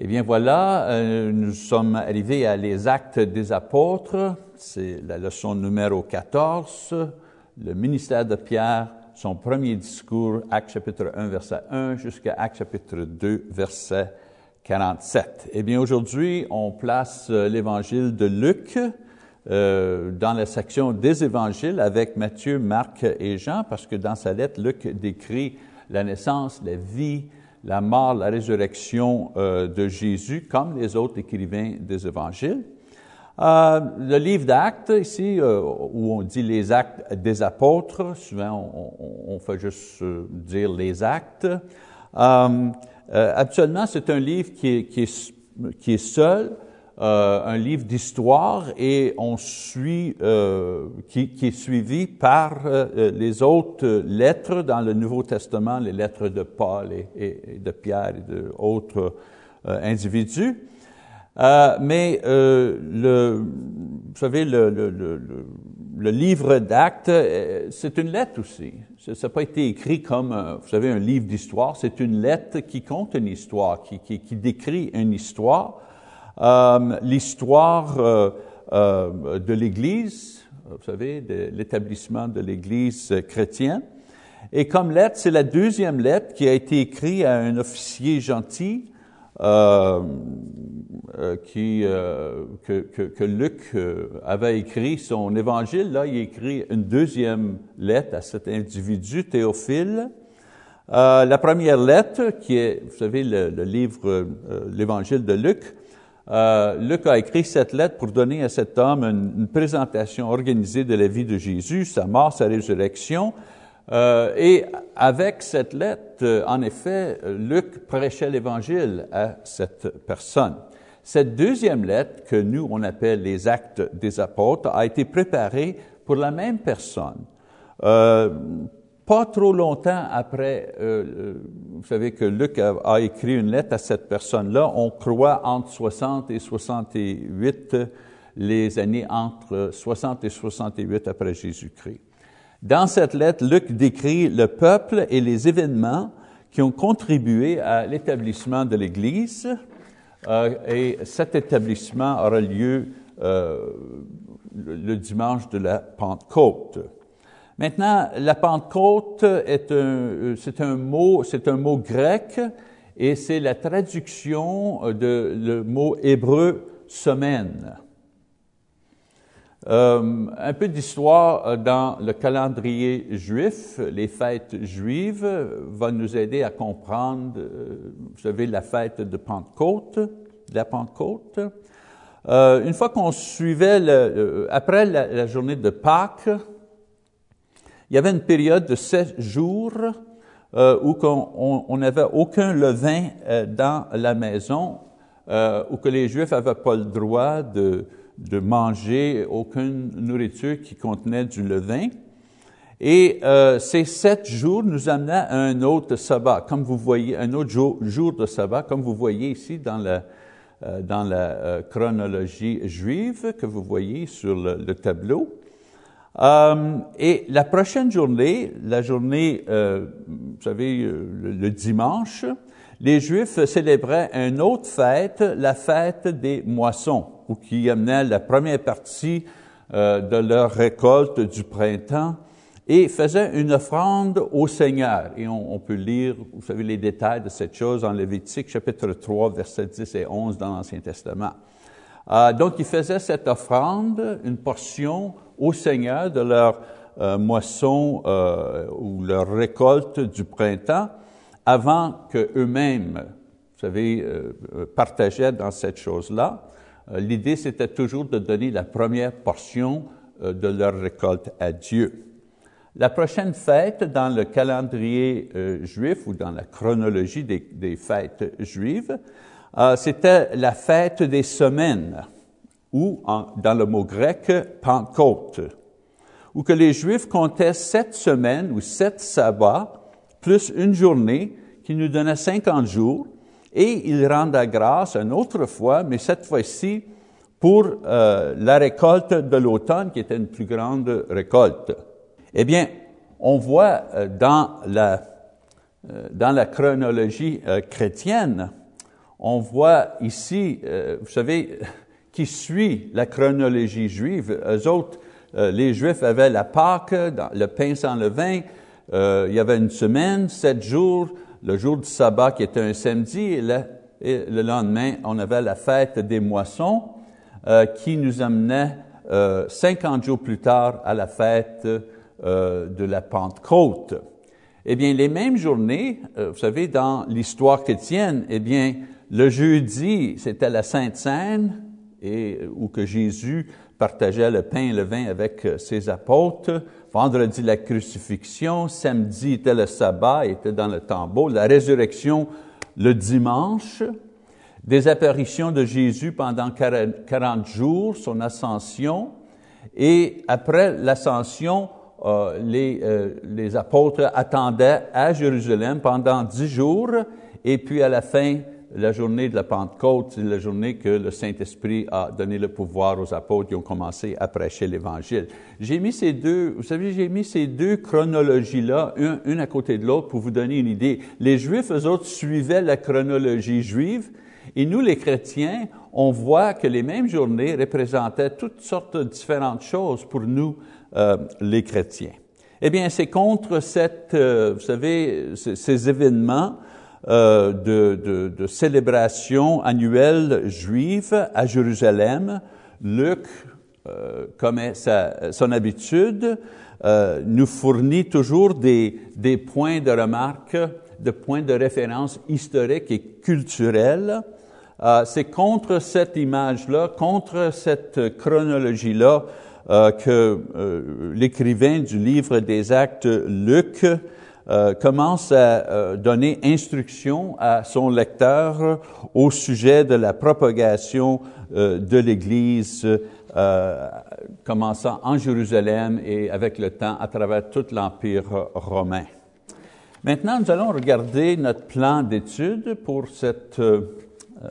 Eh bien voilà, euh, nous sommes arrivés à les actes des apôtres, c'est la leçon numéro 14, le ministère de Pierre, son premier discours, Acte chapitre 1, verset 1, jusqu'à Acte chapitre 2, verset 47. Eh bien aujourd'hui, on place euh, l'évangile de Luc euh, dans la section des évangiles avec Matthieu, Marc et Jean, parce que dans sa lettre, Luc décrit la naissance, la vie, la mort, la résurrection euh, de Jésus, comme les autres écrivains des évangiles. Euh, le livre d'actes, ici, euh, où on dit les actes des apôtres, souvent on, fait juste dire les actes. actuellement, c'est un livre qui est seul, euh, un livre d'histoire et on suit, euh, qui, qui, est suivi par euh, les autres lettres dans le Nouveau Testament, les lettres de Paul et, de Pierre et d'autres individus. mais le, vous savez, le, le, le, le livre d'actes, c'est une lettre aussi. Ça n'a pas été écrit comme, vous savez, un livre d'histoire. C'est une lettre qui compte une histoire, qui, qui, qui décrit une histoire. Euh, l'histoire euh, euh, de l'Église, vous savez, de l'établissement de l'Église chrétienne. Et comme lettre, c'est la deuxième lettre qui a été écrite à un officier gentil qui, que, que, que, Luc avait écrit son évangile. Là, il écrit une deuxième lettre à cet individu, Théophile. La première lettre, qui est, vous savez, le, le livre, l'évangile de Luc, euh, Luc a écrit cette lettre pour donner à cet homme une, présentation organisée de la vie de Jésus, sa mort, sa résurrection. Euh, et avec cette lettre, euh, en effet, Luc prêchait l'Évangile à cette personne. Cette deuxième lettre, que nous, on appelle les actes des apôtres, a été préparée pour la même personne. Euh, pas trop longtemps après, euh, euh, vous savez que Luc a, écrit une lettre à cette personne-là, on croit entre 60 et 68, les années entre 60 et 68 après Jésus-Christ. Dans cette lettre, Luc décrit le peuple et les événements qui ont contribué à l'établissement de l'Église, euh, et cet établissement aura lieu euh, le dimanche de la Pentecôte. Maintenant, la Pentecôte est un, c'est un mot, c'est un mot grec et c'est la traduction de le mot hébreu semaine. Euh, un peu d'histoire dans le calendrier juif, les fêtes juives, va nous aider à comprendre, euh, vous savez, la fête de Pentecôte, de la Pentecôte. Euh, une fois qu'on suivait, le, après la, journée de Pâques, il y avait une période de sept jours euh, où on n'avait aucun levain euh, dans la maison, euh, où que les Juifs n'avaient pas le droit de, manger aucune nourriture qui contenait du levain. Et ces sept jours nous amenaient à un autre sabbat, comme vous voyez, un autre jour, de sabbat, comme vous voyez ici dans la, chronologie juive que vous voyez sur le tableau. Euh, et la prochaine journée, la journée, euh, vous savez, euh, le, dimanche, les Juifs célébraient une autre fête, la fête des moissons, où qui amenait la première partie de leur récolte du printemps et faisaient une offrande au Seigneur. Et on, on, peut lire, vous savez, les détails de cette chose en Lévitique, chapitre 3, versets 10 et 11 dans l'Ancien Testament. donc, ils faisaient cette offrande, une portion au Seigneur de leur euh, moisson euh, ou leur récolte du printemps avant qu'eux-mêmes, vous savez, euh, partageaient dans cette chose-là. Euh, l'idée, c'était toujours de donner la première portion euh, de leur récolte à Dieu. La prochaine fête dans le calendrier juif ou dans la chronologie des fêtes juives, c'était la fête des semaines ou dans le mot grec Pentecôte, où que les Juifs comptaient sept semaines ou sept sabbats, plus une journée qui nous donnait 50 jours, et ils rendaient grâce une autre fois, mais cette fois-ci pour euh, la récolte de l'automne, qui était une plus grande récolte. Eh bien, on voit euh, dans la, euh, dans la chronologie chrétienne, on voit ici, vous savez, qui suit la chronologie juive. Eux autres, les Juifs avaient la Pâque, le pain sans levain, il y avait une semaine, sept jours, le jour du sabbat qui était un samedi, et le, lendemain, on avait la fête des moissons euh, qui nous amenait euh, 50 jours plus tard à la fête euh, de la Pentecôte. Eh bien, les mêmes journées, euh, vous savez, dans l'histoire chrétienne, eh bien, le jeudi, c'était la Sainte Seine, et où que Jésus partageait le pain et le vin avec ses apôtres. Vendredi, la crucifixion. Samedi était le sabbat, était dans le tombeau. La résurrection, le dimanche. Des apparitions de Jésus pendant 40 jours, son ascension. Et après l'ascension, euh, les, euh, les apôtres attendaient à Jérusalem pendant dix jours. Et puis à la fin, la journée de la Pentecôte, c'est la journée que le Saint-Esprit a donné le pouvoir aux apôtres qui ont commencé à prêcher l'Évangile. J'ai mis ces deux, vous savez, j'ai mis ces deux chronologies-là, une, à côté de l'autre, pour vous donner une idée. Les Juifs, eux autres, suivaient la chronologie juive, et nous, les chrétiens, on voit que les mêmes journées représentaient toutes sortes de différentes choses pour nous, euh, les chrétiens. Eh bien, c'est contre cette, euh, vous savez, ces événements euh, de, de, célébration annuelle juive à Jérusalem, Luc, euh, comme est sa, son habitude, euh, nous fournit toujours des, des points de remarque, des points de référence historiques et culturels. Euh, c'est contre cette image-là, contre cette chronologie-là, que l'écrivain du livre des Actes, Luc, euh, commence à euh, donner instruction à son lecteur au sujet de la propagation euh, de l'Église, commençant en Jérusalem et avec le temps à travers tout l'Empire romain. Maintenant, nous allons regarder notre plan d'étude pour cette,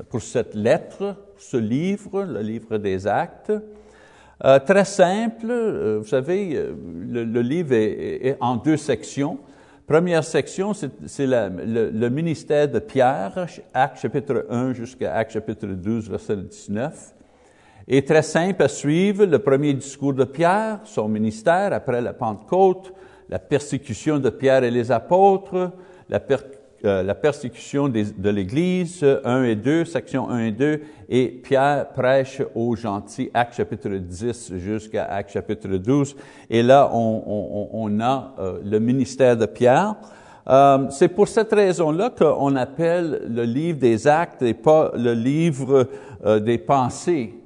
pour cette lettre, ce livre, le livre des Actes. très simple, vous savez, le, livre est, en deux sections. Première section, c'est le, ministère de Pierre, Acte chapitre 1 jusqu'à Acte chapitre 12, verset 19. Et très simple à suivre, le premier discours de Pierre, son ministère après la Pentecôte, la persécution de Pierre et les apôtres, la, per, euh, la persécution de l'Église, 1 et 2, section 1 et 2, et Pierre prêche aux gentils, Acte chapitre 10 jusqu'à Acte chapitre 12. Et là, on a euh, le ministère de Pierre. Euh, c'est pour cette raison-là qu'on appelle le livre des actes et pas le livre des pensées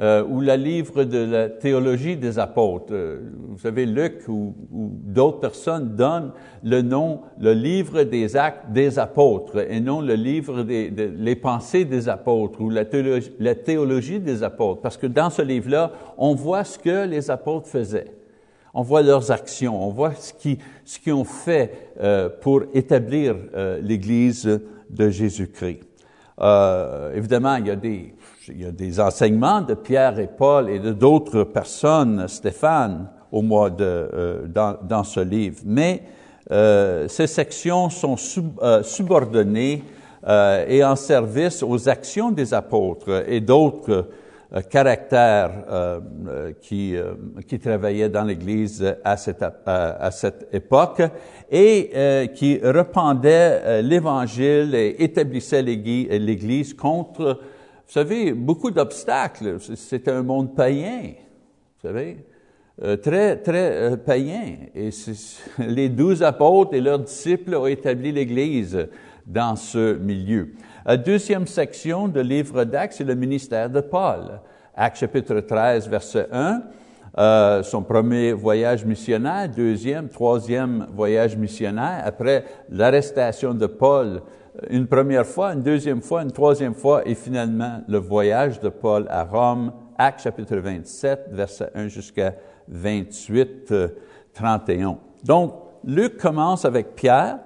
euh, ou le livre de la théologie des apôtres. Euh, vous savez, Luc ou, d'autres personnes donnent le nom, le livre des actes des apôtres, et non le livre des, les pensées des apôtres ou la théologie, la des apôtres, parce que dans ce livre-là, on voit ce que les apôtres faisaient. On voit leurs actions, on voit ce qu'ils ce qu'ils ont fait euh, pour établir euh, l'Église de Jésus-Christ. Évidemment, il y a des il y a des enseignements de Pierre et Paul et de d'autres personnes, Stéphane, au mois de, euh, dans, dans, ce livre. Mais euh, ces sections sont euh, subordonnées et en service aux actions des apôtres et d'autres caractères qui, qui travaillaient dans l'Église à cette, à, à cette époque et qui rependaient l'Évangile et établissaient l'Église contre vous savez, beaucoup d'obstacles. C'est un monde païen, vous savez, euh, très, très euh, païen. Et les douze apôtres et leurs disciples ont établi l'Église dans ce milieu. La deuxième section de livre d'Actes, c'est le ministère de Paul. Actes chapitre 13, verset 1. Euh, son premier voyage missionnaire, deuxième, troisième voyage missionnaire, après l'arrestation de Paul une première fois, une deuxième fois, une troisième fois, et finalement le voyage de Paul à Rome, Acte chapitre 27, verset 1 jusqu'à 28, 31. Euh, Donc, Luc commence avec Pierre,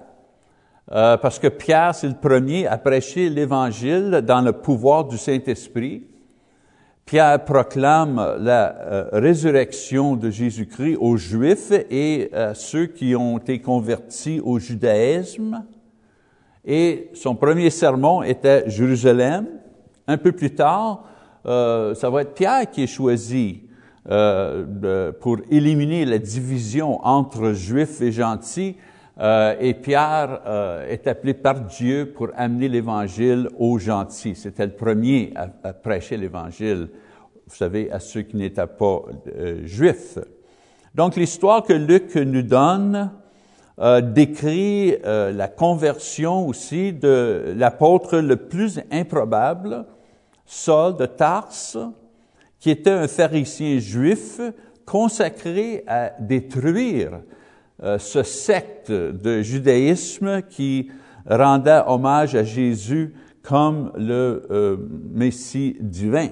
euh, parce que Pierre, c'est le premier à prêcher l'Évangile dans le pouvoir du Saint-Esprit. Pierre proclame la euh, résurrection de Jésus-Christ aux Juifs et à ceux qui ont été convertis au judaïsme. Et son premier sermon était Jérusalem. Un peu plus tard, euh, ça va être Pierre qui est choisi euh, pour éliminer la division entre juifs et gentils. Euh, et Pierre est appelé par Dieu pour amener l'Évangile aux gentils. C'était le premier à, prêcher l'Évangile, vous savez, à ceux qui n'étaient pas juifs. Donc l'histoire que Luc nous donne euh, décrit euh, la conversion aussi de l'apôtre le plus improbable, Saul de Tarse, qui était un pharisien juif consacré à détruire euh, ce secte de judaïsme qui rendait hommage à Jésus comme le Messie divin.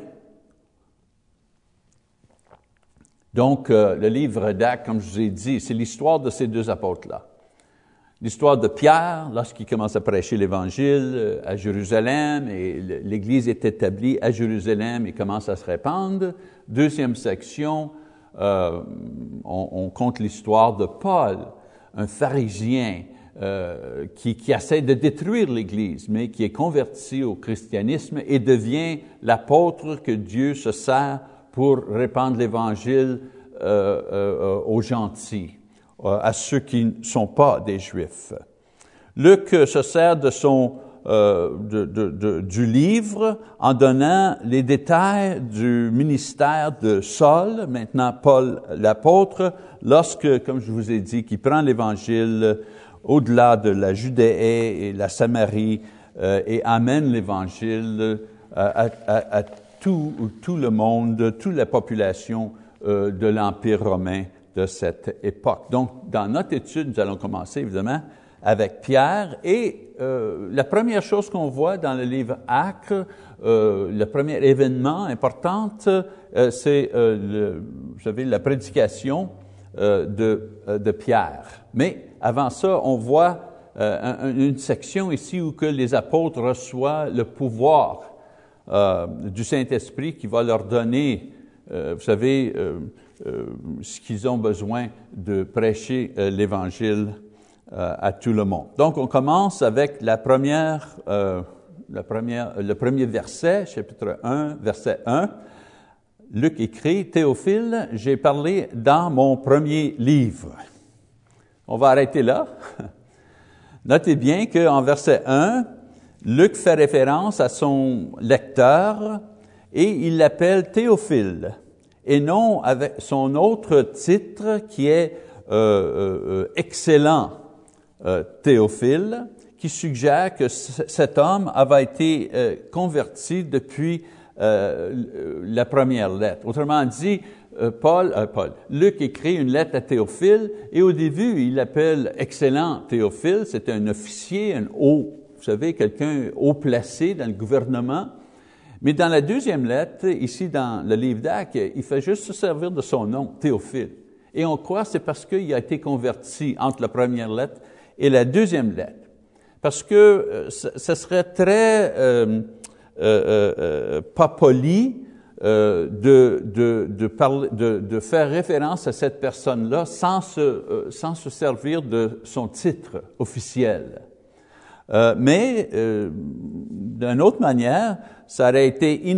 Donc, le livre d'Actes, comme je vous ai dit, c'est l'histoire de ces deux apôtres-là. L'histoire de Pierre, lorsqu'il commence à prêcher l'Évangile euh, à Jérusalem, et l'Église est établie à Jérusalem et commence à se répandre. Deuxième section, euh, on, compte l'histoire de Paul, un pharisien euh, qui, essaie de détruire l'Église, mais qui est converti au christianisme et devient l'apôtre que Dieu se sert pour répandre l'Évangile aux gentils, à ceux qui ne sont pas des Juifs. Luc se sert de son, euh, du livre en donnant les détails du ministère de Saul, maintenant Paul l'apôtre, lorsque, comme je vous ai dit, qu'il prend l'Évangile au-delà de la Judée et la Samarie euh, et amène l'Évangile à, tout, le monde, toute la population euh, de l'Empire romain de cette époque. Donc, dans notre étude, nous allons commencer évidemment avec Pierre et euh, la première chose qu'on voit dans le livre Acre, euh, le premier événement important, euh, c'est, euh, la prédication de, de Pierre. Mais avant ça, on voit une section ici où que les apôtres reçoivent le pouvoir du Saint-Esprit qui va leur donner, vous savez, ce qu'ils ont besoin de prêcher euh, l'Évangile à tout le monde. Donc, on commence avec la première, la première, le premier verset, chapitre 1, verset 1. Luc écrit, Théophile, j'ai parlé dans mon premier livre. On va arrêter là. Notez bien qu'en verset 1, Luc fait référence à son lecteur et il l'appelle Théophile, et non avec son autre titre qui est euh, euh, excellent euh, Théophile, qui suggère que cet homme avait été euh, converti depuis euh, la première lettre. Autrement dit, euh, Paul, Paul, Luc écrit une lettre à Théophile et au début, il l'appelle excellent Théophile, c'est un officier, un haut vous savez, quelqu'un haut placé dans le gouvernement. Mais dans la deuxième lettre, ici dans le livre d'Actes, il fait juste se servir de son nom, Théophile. Et on croit que c'est parce qu'il a été converti entre la première lettre et la deuxième lettre. Parce que euh, ce serait très euh, euh, euh, pas poli euh, de, de, de, parler, de, faire référence à cette personne-là sans se, euh, sans se servir de son titre officiel. Euh, mais euh, d'une autre manière, ça aurait été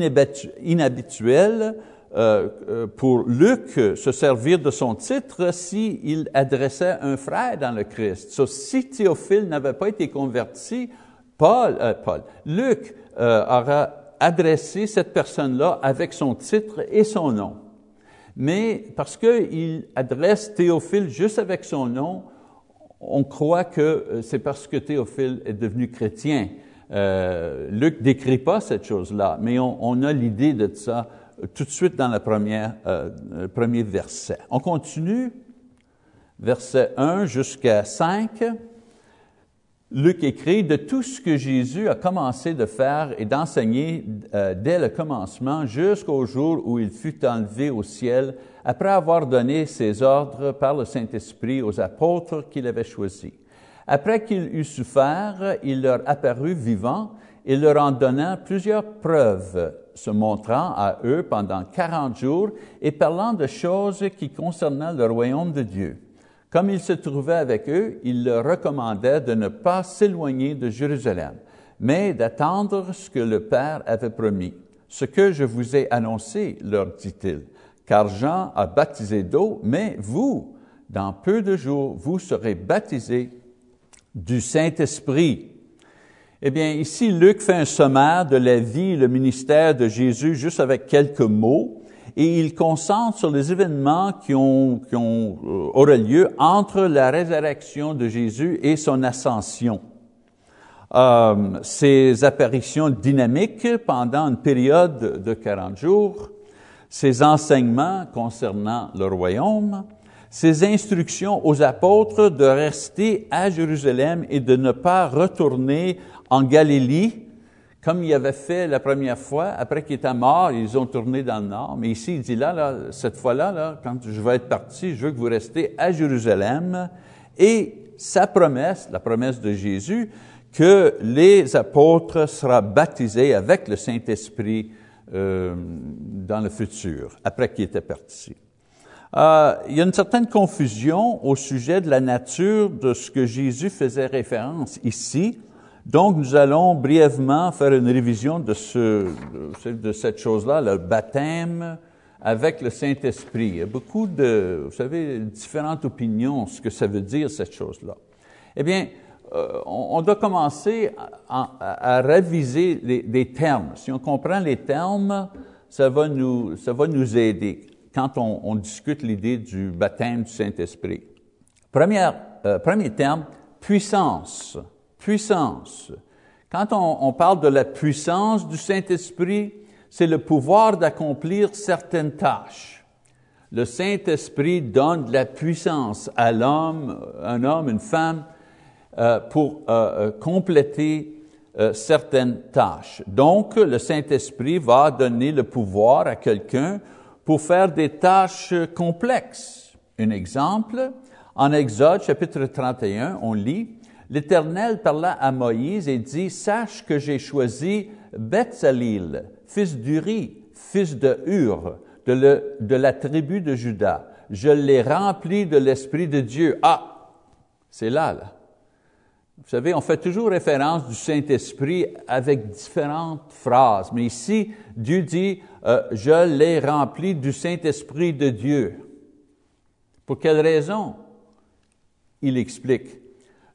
inhabituel euh, pour Luc se servir de son titre s'il il adressait un frère dans le Christ. Si Théophile n'avait pas été converti, Paul, Paul Luc aura adressé cette personne-là avec son titre et son nom. Mais parce qu'il adresse Théophile juste avec son nom, on croit que euh, c'est parce que Théophile est devenu chrétien. Euh, Luc décrit pas cette chose-là, mais on, a l'idée de ça euh, tout de suite dans la première, euh, le premier verset. On continue, verset 1 jusqu'à 5. Luc écrit, de tout ce que Jésus a commencé de faire et d'enseigner dès le commencement jusqu'au jour où il fut enlevé au ciel, après avoir donné ses ordres par le Saint-Esprit aux apôtres qu'il avait choisis. Après qu'il eut souffert, il leur apparut vivant et leur en donnant plusieurs preuves, se montrant à eux pendant quarante jours et parlant de choses qui concernaient le royaume de Dieu. Comme il se trouvait avec eux, il leur recommandait de ne pas s'éloigner de Jérusalem, mais d'attendre ce que le Père avait promis. Ce que je vous ai annoncé, leur dit-il, car Jean a baptisé d'eau, mais vous, dans peu de jours, vous serez baptisés du Saint-Esprit. Eh bien, ici, Luc fait un sommaire de la vie et le ministère de Jésus juste avec quelques mots, et il concentre sur les événements qui ont, qui ont euh, auraient lieu entre la résurrection de Jésus et son ascension. Euh, ces apparitions dynamiques pendant une période de 40 jours, ses enseignements concernant le royaume, ses instructions aux apôtres de rester à Jérusalem et de ne pas retourner en Galilée, comme il avait fait la première fois, après qu'il était mort, ils ont tourné dans le nord. Mais ici, il dit là, cette fois-là, là, quand je vais être parti, je veux que vous restez à Jérusalem. Et sa promesse, la promesse de Jésus, que les apôtres seront baptisés avec le Saint-Esprit euh, dans le futur, après qu'il était parti. Euh, il y a une certaine confusion au sujet de la nature de ce que Jésus faisait référence ici. Donc, nous allons brièvement faire une révision de, ce, de cette chose-là, le baptême avec le Saint-Esprit. Il y a beaucoup de, vous savez, différentes opinions ce que ça veut dire, cette chose-là. Eh bien, euh, on, doit commencer à, réviser les, termes. Si on comprend les termes, ça va nous, ça va nous aider quand on, discute l'idée du baptême du Saint-Esprit. Euh, premier terme, puissance. Puissance. Quand on, parle de la puissance du Saint-Esprit, c'est le pouvoir d'accomplir certaines tâches. Le Saint-Esprit donne de la puissance à l'homme, un homme, une femme, euh, pour euh, euh, compléter certaines tâches. Donc, le Saint-Esprit va donner le pouvoir à quelqu'un pour faire des tâches complexes. Un exemple, en Exode chapitre 31, on lit, L'Éternel parla à Moïse et dit, Sache que j'ai choisi Bethsalil, fils d'Uri, fils de Hur, de, de la tribu de Juda. Je l'ai rempli de l'Esprit de Dieu. Ah, c'est là, là. Vous savez, on fait toujours référence du Saint-Esprit avec différentes phrases, mais ici, Dieu dit, euh, je l'ai rempli du Saint-Esprit de Dieu. Pour quelle raison? Il explique,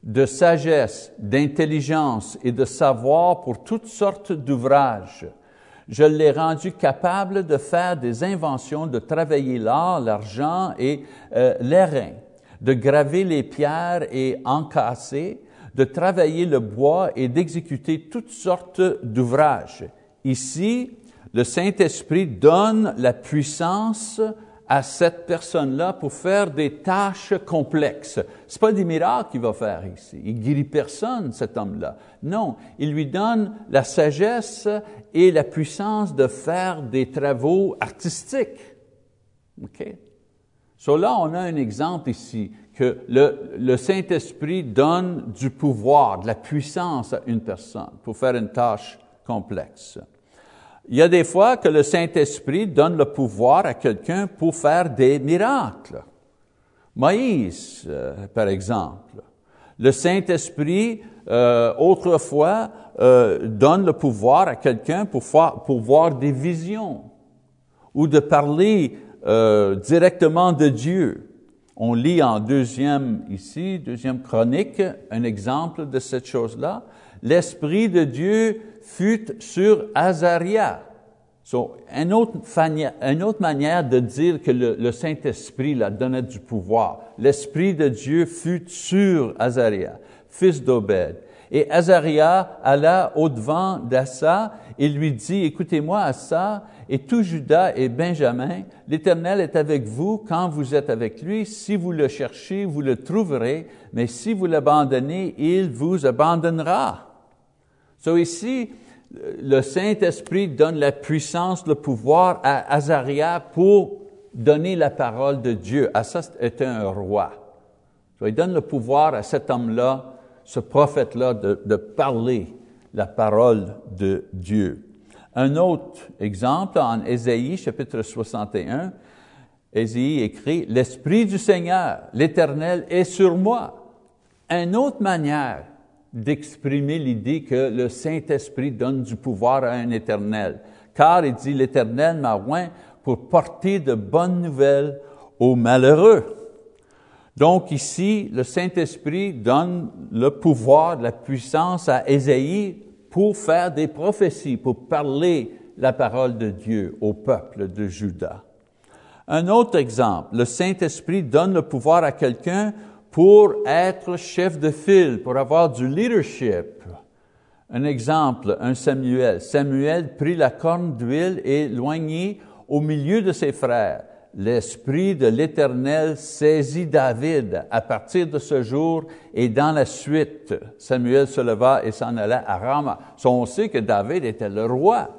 de sagesse, d'intelligence et de savoir pour toutes sortes d'ouvrages. Je l'ai rendu capable de faire des inventions, de travailler l'or, l'argent et euh, l'airain, de graver les pierres et encasser, de travailler le bois et d'exécuter toutes sortes d'ouvrages. Ici, le Saint-Esprit donne la puissance à cette personne-là pour faire des tâches complexes. C'est pas des miracles qu'il va faire ici. Il guérit personne, cet homme-là. Non, il lui donne la sagesse et la puissance de faire des travaux artistiques. OK? So là, on a un exemple ici que le, Saint-Esprit donne du pouvoir, de la puissance à une personne pour faire une tâche complexe. Il y a des fois que le Saint-Esprit donne le pouvoir à quelqu'un pour faire des miracles. Moïse, euh, par exemple. Le Saint-Esprit, euh, autrefois, euh, donne le pouvoir à quelqu'un pour, pour voir des visions ou de parler directement de Dieu. On lit en deuxième ici, deuxième chronique, un exemple de cette chose-là. L'Esprit de Dieu fut sur Azaria. So, une, autre, manière de dire que le, Saint-Esprit la donnait du pouvoir. L'Esprit de Dieu fut sur Azaria, fils d'Obed. Et Azaria alla au-devant d'Assa et lui dit, écoutez-moi Assa, et tout Judas et Benjamin, l'Éternel est avec vous quand vous êtes avec lui. Si vous le cherchez, vous le trouverez, mais si vous l'abandonnez, il vous abandonnera. So ici, le Saint-Esprit donne la puissance, le pouvoir à Azaria pour donner la parole de Dieu. Assa était un roi. Il donne le pouvoir à cet homme-là, ce prophète-là, de parler la parole de Dieu. Un autre exemple en Ésaïe chapitre 61, Ésaïe écrit, L'Esprit du Seigneur, l'Éternel, est sur moi. Une autre manière d'exprimer l'idée que le Saint-Esprit donne du pouvoir à un éternel. Car, il dit, l'Éternel m'a oint pour porter de bonnes nouvelles aux malheureux. Donc ici, le Saint-Esprit donne le pouvoir, la puissance à Ésaïe pour faire des prophéties, pour parler la parole de Dieu au peuple de Juda. Un autre exemple, le Saint-Esprit donne le pouvoir à quelqu'un pour être chef de file, pour avoir du leadership. Un exemple, un Samuel. Samuel prit la corne d'huile et loignit au milieu de ses frères l'Esprit de l'Éternel saisit David à partir de ce jour et dans la suite, Samuel se leva et s'en alla à Rama. on sait que David était le roi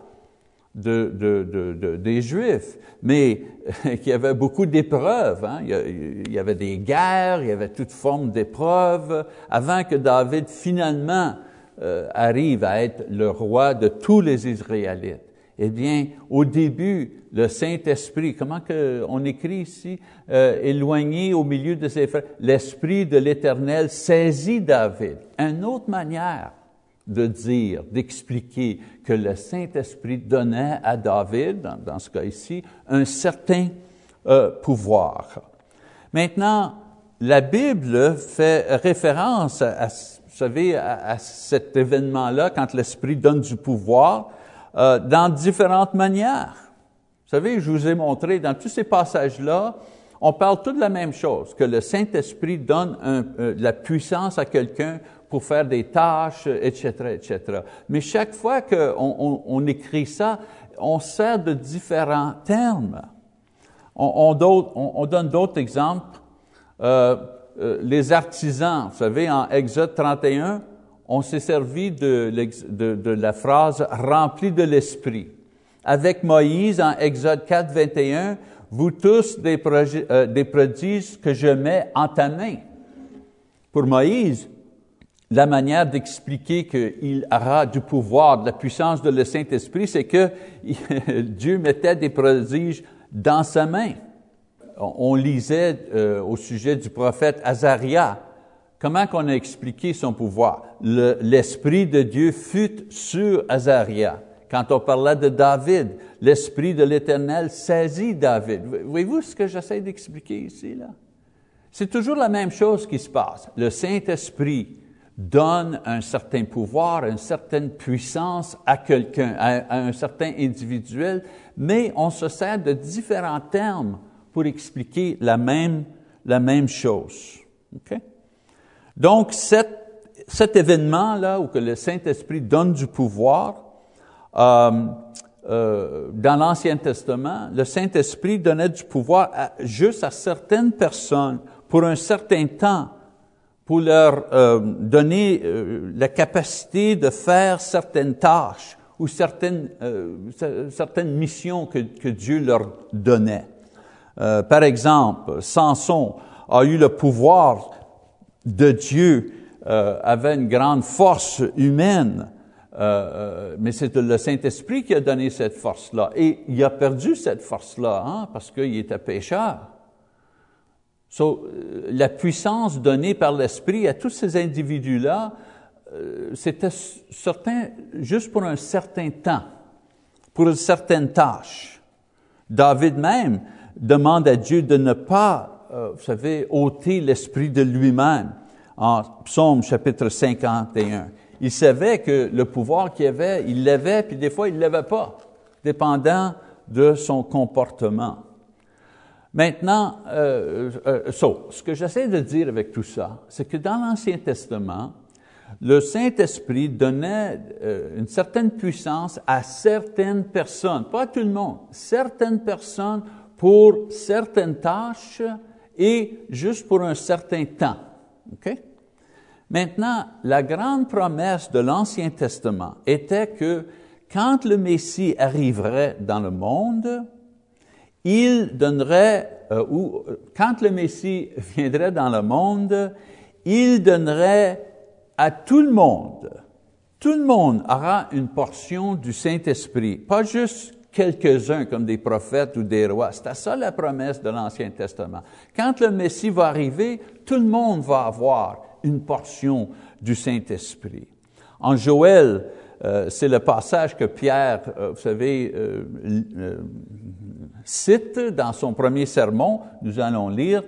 de, de, de, des Juifs, mais qu'il y avait beaucoup d'épreuves. Hein? Il y avait des guerres, il y avait toutes formes d'épreuves, avant que David finalement euh, arrive à être le roi de tous les Israélites. Eh bien, au début, le Saint-Esprit, comment que on écrit ici, euh, éloigné au milieu de ses frères, l'Esprit de l'Éternel saisit David. Une autre manière de dire, d'expliquer que le Saint-Esprit donnait à David, dans, ce cas ici, un certain euh, pouvoir. Maintenant, la Bible fait référence à, vous savez, à cet événement-là, quand l'Esprit donne du pouvoir, euh, dans différentes manières. Vous savez, je vous ai montré dans tous ces passages-là, on parle tout de la même chose, que le Saint-Esprit donne euh, la puissance à quelqu'un pour faire des tâches, etc., etc. Mais chaque fois qu'on on, écrit ça, on sert de différents termes. On, on, on donne d'autres exemples. Euh, euh, les artisans, vous savez, en Exode 31, on s'est servi de, de, la phrase « rempli de l'Esprit ». Avec Moïse, en Exode 4, 21, « Vous tous des, euh, des prodiges que je mets en ta main ». Pour Moïse, la manière d'expliquer qu'il aura du pouvoir, de la puissance de le Saint-Esprit, c'est que Dieu mettait des prodiges dans sa main. On lisait euh, au sujet du prophète Azaria, Comment qu'on a expliqué son pouvoir? L'Esprit de Dieu fut sur Azaria. Quand on parlait de David, l'Esprit de l'Éternel saisit David. Voyez-vous ce que j'essaie d'expliquer ici, là? C'est toujours la même chose qui se passe. Le Saint-Esprit donne un certain pouvoir, une certaine puissance à quelqu'un, à, un certain individuel, mais on se sert de différents termes pour expliquer la même, la même chose. Okay? Donc, cet événement-là, où que le Saint-Esprit donne du pouvoir, euh, euh, dans l'Ancien Testament, le Saint-Esprit donnait du pouvoir juste à certaines personnes pour un certain temps, pour leur euh, donner la capacité de faire certaines tâches ou certaines, certaines missions que, que, Dieu leur donnait. par exemple, Samson a eu le pouvoir de Dieu avait une grande force humaine, euh, euh, mais c'est le Saint-Esprit qui a donné cette force-là. Et il a perdu cette force-là hein, parce qu'il était pécheur. So, la puissance donnée par l'Esprit à tous ces individus-là, c'était certain juste pour un certain temps, pour une certaine tâche. David même demande à Dieu de ne pas euh, vous savez, ôter l'esprit de lui-même en Psaume chapitre 51. Il savait que le pouvoir qu'il avait, il l'avait, puis des fois, il ne l'avait pas, dépendant de son comportement. Maintenant, euh, euh, ce que j'essaie de dire avec tout ça, c'est que dans l'Ancien Testament, le Saint-Esprit donnait euh, une certaine puissance à certaines personnes, pas à tout le monde, certaines personnes pour certaines tâches et juste pour un certain temps. OK? Maintenant, la grande promesse de l'Ancien Testament était que quand le Messie arriverait dans le monde, il donnerait, euh, ou quand le Messie viendrait dans le monde, il donnerait à tout le monde, tout le monde aura une portion du Saint-Esprit, pas juste quelques-uns comme des prophètes ou des rois. C'était ça la promesse de l'Ancien Testament. Quand le Messie va arriver, tout le monde va avoir une portion du Saint-Esprit. En Joël, euh, c'est le passage que Pierre, euh, vous savez, euh, cite dans son premier sermon. Nous allons lire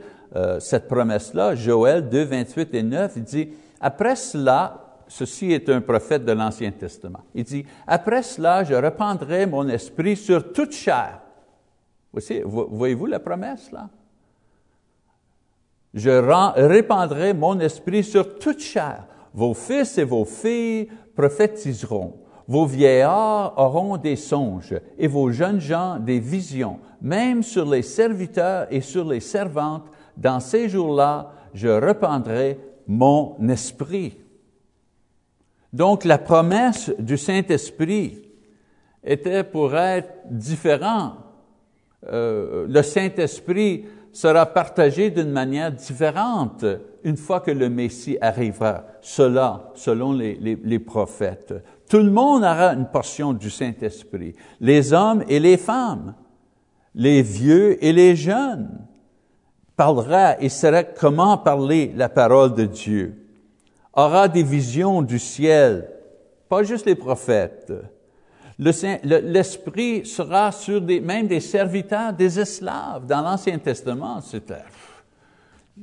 cette promesse-là, Joël 2, 28 et 9. Il dit, après cela, ceci est un prophète de l'Ancien Testament. Il dit, après cela, je répandrai mon esprit sur toute chair. Voyez-vous la promesse là? Je répandrai mon esprit sur toute chair. Vos fils et vos filles prophétiseront. Vos vieillards auront des songes et vos jeunes gens des visions. Même sur les serviteurs et sur les servantes, dans ces jours-là, je répandrai mon esprit. Donc la promesse du Saint-Esprit était pour être différent. Euh, le Saint-Esprit sera partagé d'une manière différente une fois que le Messie arrivera. Cela, selon les, les, prophètes. Tout le monde aura une portion du Saint-Esprit. Les hommes et les femmes, les vieux et les jeunes parlera et saura comment parler la parole de Dieu. Aura des visions du ciel, pas juste les prophètes, L'Esprit sera sur des, même des serviteurs, des esclaves. Dans l'Ancien Testament, c'était,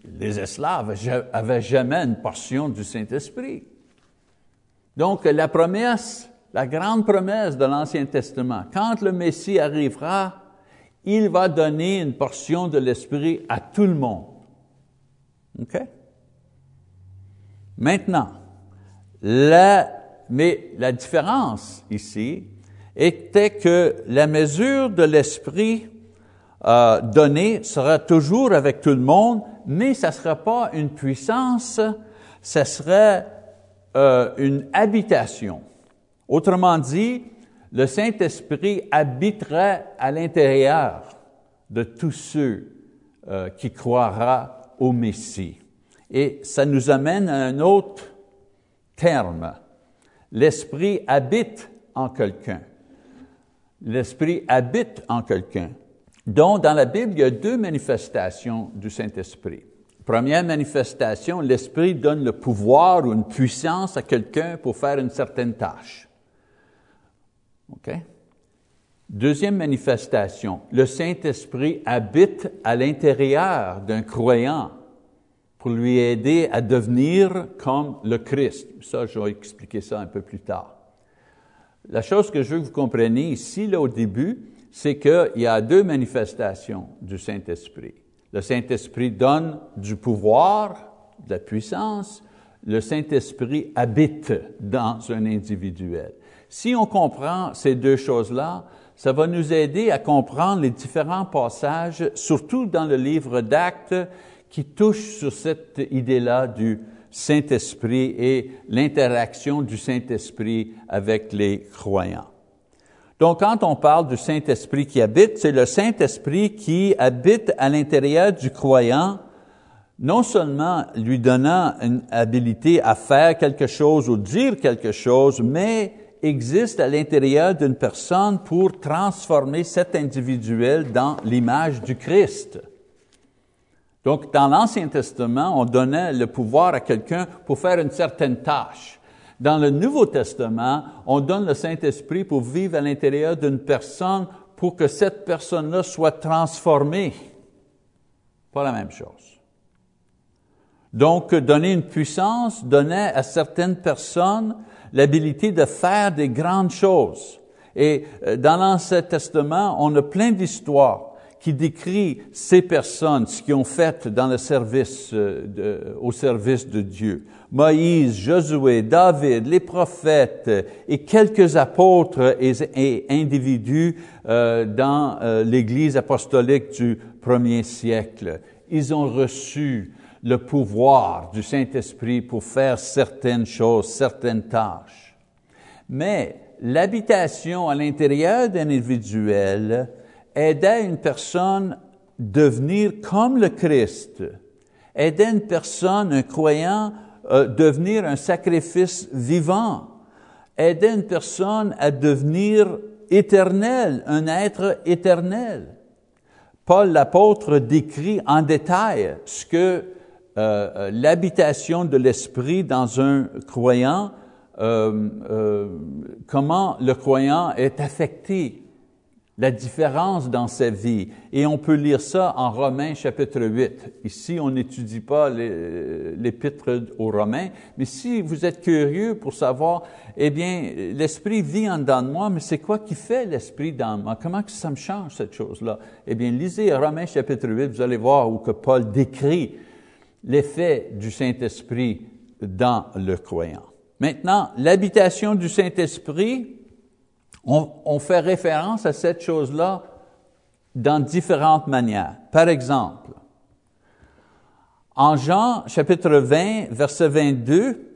les esclaves avaient jamais une portion du Saint-Esprit. Donc, la promesse, la grande promesse de l'Ancien Testament, quand le Messie arrivera, il va donner une portion de l'Esprit à tout le monde. OK? Maintenant, la, mais la différence ici, était que la mesure de l'esprit euh, donnée sera toujours avec tout le monde, mais ça ne sera pas une puissance, ça serait euh, une habitation. Autrement dit, le Saint-Esprit habiterait à l'intérieur de tous ceux euh, qui croira au Messie. Et ça nous amène à un autre terme. L'Esprit habite en quelqu'un l'Esprit habite en quelqu'un. Donc, dans la Bible, il y a deux manifestations du Saint-Esprit. Première manifestation, l'Esprit donne le pouvoir ou une puissance à quelqu'un pour faire une certaine tâche. Deuxième manifestation, le Saint-Esprit habite à l'intérieur d'un croyant pour lui aider à devenir comme le Christ. Ça, je vais expliquer ça un peu plus tard. La chose que je veux que vous compreniez ici, là, au début, c'est qu'il y a deux manifestations du Saint-Esprit. Le Saint-Esprit donne du pouvoir, de la puissance. Le Saint-Esprit habite dans un individuel. Si on comprend ces deux choses-là, ça va nous aider à comprendre les différents passages, surtout dans le livre d'Actes, qui touchent sur cette idée-là du Saint-Esprit et l'interaction du Saint-Esprit avec les croyants. Donc, quand on parle du Saint-Esprit qui habite, c'est le Saint-Esprit qui habite à l'intérieur du croyant, non seulement lui donnant une habilité à faire quelque chose ou dire quelque chose, mais existe à l'intérieur d'une personne pour transformer cet individuel dans l'image du Christ. Donc, dans l'Ancien Testament, on donnait le pouvoir à quelqu'un pour faire une certaine tâche. Dans le Nouveau Testament, on donne le Saint-Esprit pour vivre à l'intérieur d'une personne pour que cette personne-là soit transformée. Pas la même chose. Donc, donner une puissance donnait à certaines personnes l'habilité de faire des grandes choses. Et euh, dans l'Ancien Testament, on a plein d'histoires qui décrit ces personnes, ce qu'ils ont fait dans le service, euh, au service de Dieu. Moïse, Josué, David, les prophètes et quelques apôtres et, individus euh, dans euh, l'Église apostolique du premier siècle. Ils ont reçu le pouvoir du Saint-Esprit pour faire certaines choses, certaines tâches. Mais l'habitation à l'intérieur d'un individuel aider une personne devenir comme le Christ, aider une personne, un croyant, euh, devenir un sacrifice vivant, aider une personne à devenir éternel, un être éternel. Paul l'apôtre décrit en détail ce que euh, euh, l'habitation de l'esprit dans un croyant, euh, comment le croyant est affecté la différence dans sa vie. Et on peut lire ça en Romains chapitre 8. Ici, on n'étudie pas l'épître aux Romains, mais si vous êtes curieux pour savoir, eh bien, l'Esprit vit en dedans de moi, mais c'est quoi qui fait l'Esprit dans moi? Comment que ça me change, cette chose-là? Eh bien, lisez Romains chapitre 8, vous allez voir où que Paul décrit l'effet du Saint-Esprit dans le croyant. Maintenant, l'habitation du Saint-Esprit, on, fait référence à cette chose-là dans différentes manières. Par exemple, en Jean chapitre 20, verset 22,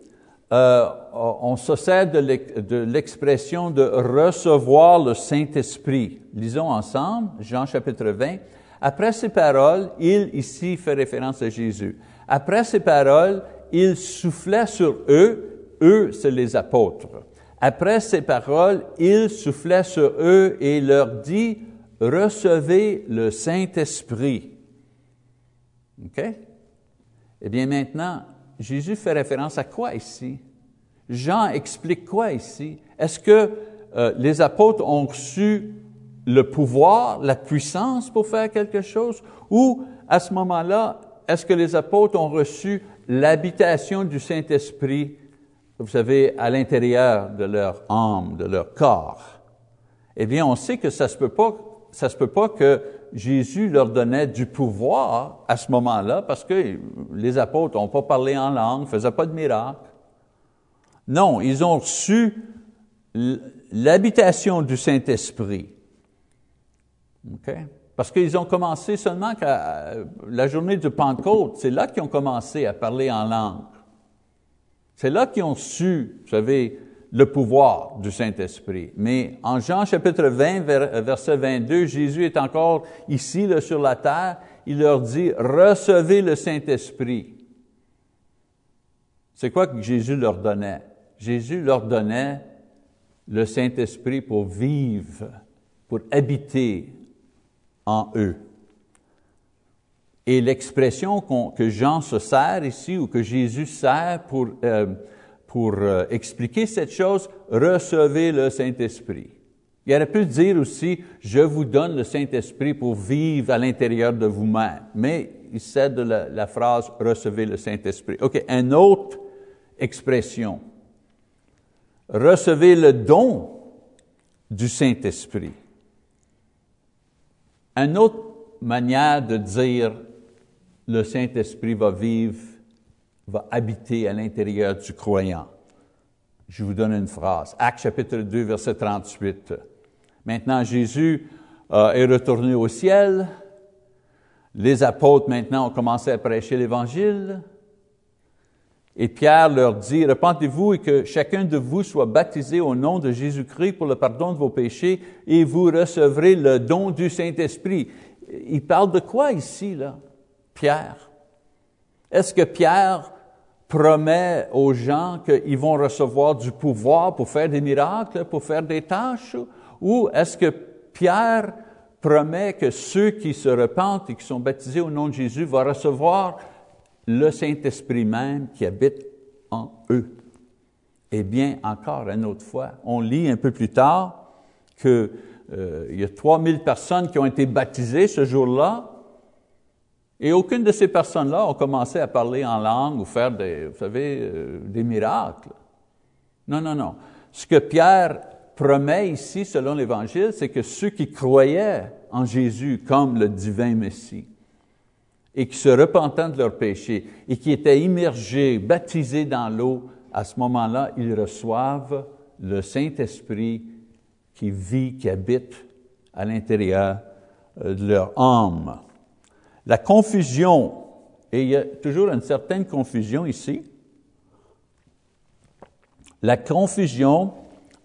euh, on se sert de l'expression de recevoir le Saint-Esprit. Lisons ensemble, Jean chapitre 20. Après ces paroles, il ici fait référence à Jésus. Après ces paroles, il soufflait sur eux, eux c'est les apôtres. Après ces paroles, il soufflait sur eux et leur dit, recevez le Saint-Esprit. OK? Eh bien maintenant, Jésus fait référence à quoi ici? Jean explique quoi ici? Est-ce que euh, les apôtres ont reçu le pouvoir, la puissance pour faire quelque chose? Ou à ce moment-là, est-ce que les apôtres ont reçu l'habitation du Saint-Esprit vous savez, à l'intérieur de leur âme, de leur corps, eh bien, on sait que ça se peut pas, ça se peut pas que Jésus leur donnait du pouvoir à ce moment-là, parce que les apôtres n'ont pas parlé en langue, ne faisaient pas de miracles. Non, ils ont reçu l'habitation du Saint-Esprit. OK? Parce qu'ils ont commencé seulement la journée de Pentecôte, c'est là qu'ils ont commencé à parler en langue. C'est là qu'ils ont su, vous savez, le pouvoir du Saint-Esprit. Mais en Jean chapitre 20, verset 22, Jésus est encore ici sur la terre. Il leur dit, recevez le Saint-Esprit. C'est quoi que Jésus leur donnait? Jésus leur donnait le Saint-Esprit pour vivre, pour habiter en eux. Et l'expression que Jean se sert ici, ou que Jésus sert pour, euh, pour euh, expliquer cette chose, recevez le Saint-Esprit. Il aurait pu dire aussi, je vous donne le Saint-Esprit pour vivre à l'intérieur de vous-même. Mais il sert de la, la, phrase, recevez le Saint-Esprit. OK, une autre expression. Recevez le don du Saint-Esprit. Une autre manière de dire le Saint-Esprit va vivre, va habiter à l'intérieur du croyant. Je vous donne une phrase. Acte chapitre 2, verset 38. Maintenant, Jésus euh, est retourné au ciel. Les apôtres maintenant ont commencé à prêcher l'Évangile. Et Pierre leur dit, repentez-vous et que chacun de vous soit baptisé au nom de Jésus-Christ pour le pardon de vos péchés et vous recevrez le don du Saint-Esprit. Il parle de quoi ici, là? Pierre? Est-ce que Pierre promet aux gens qu'ils vont recevoir du pouvoir pour faire des miracles, pour faire des tâches? Ou est-ce que Pierre promet que ceux qui se repentent et qui sont baptisés au nom de Jésus vont recevoir le Saint-Esprit même qui habite en eux? Eh bien, encore une autre fois, on lit un peu plus tard qu'il euh, y a 3000 personnes qui ont été baptisées ce jour-là, et aucune de ces personnes-là ont commencé à parler en langue ou faire des, vous savez, euh, des miracles. Non, non, non. Ce que Pierre promet ici, selon l'Évangile, c'est que ceux qui croyaient en Jésus comme le divin Messie et qui se repentaient de leurs péchés et qui étaient immergés, baptisés dans l'eau, à ce moment-là, ils reçoivent le Saint-Esprit qui vit, qui habite à l'intérieur euh, de leur âme. La confusion, et il y a toujours une certaine confusion ici, la confusion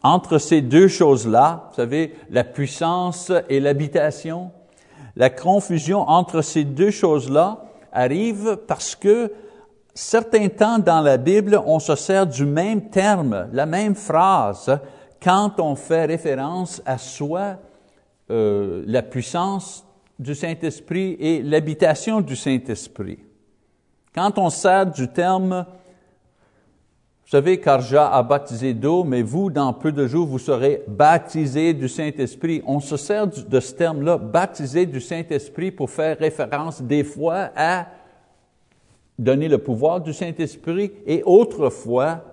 entre ces deux choses-là, vous savez, la puissance et l'habitation, la confusion entre ces deux choses-là arrive parce que certains temps dans la Bible, on se sert du même terme, la même phrase, quand on fait référence à soi euh, la puissance du Saint-Esprit et l'habitation du Saint-Esprit. Quand on sert du terme, vous savez, Karja a baptisé d'eau, mais vous, dans peu de jours, vous serez baptisés du Saint-Esprit. On se sert de ce terme-là, baptisé du Saint-Esprit, pour faire référence des fois à donner le pouvoir du Saint-Esprit et autrefois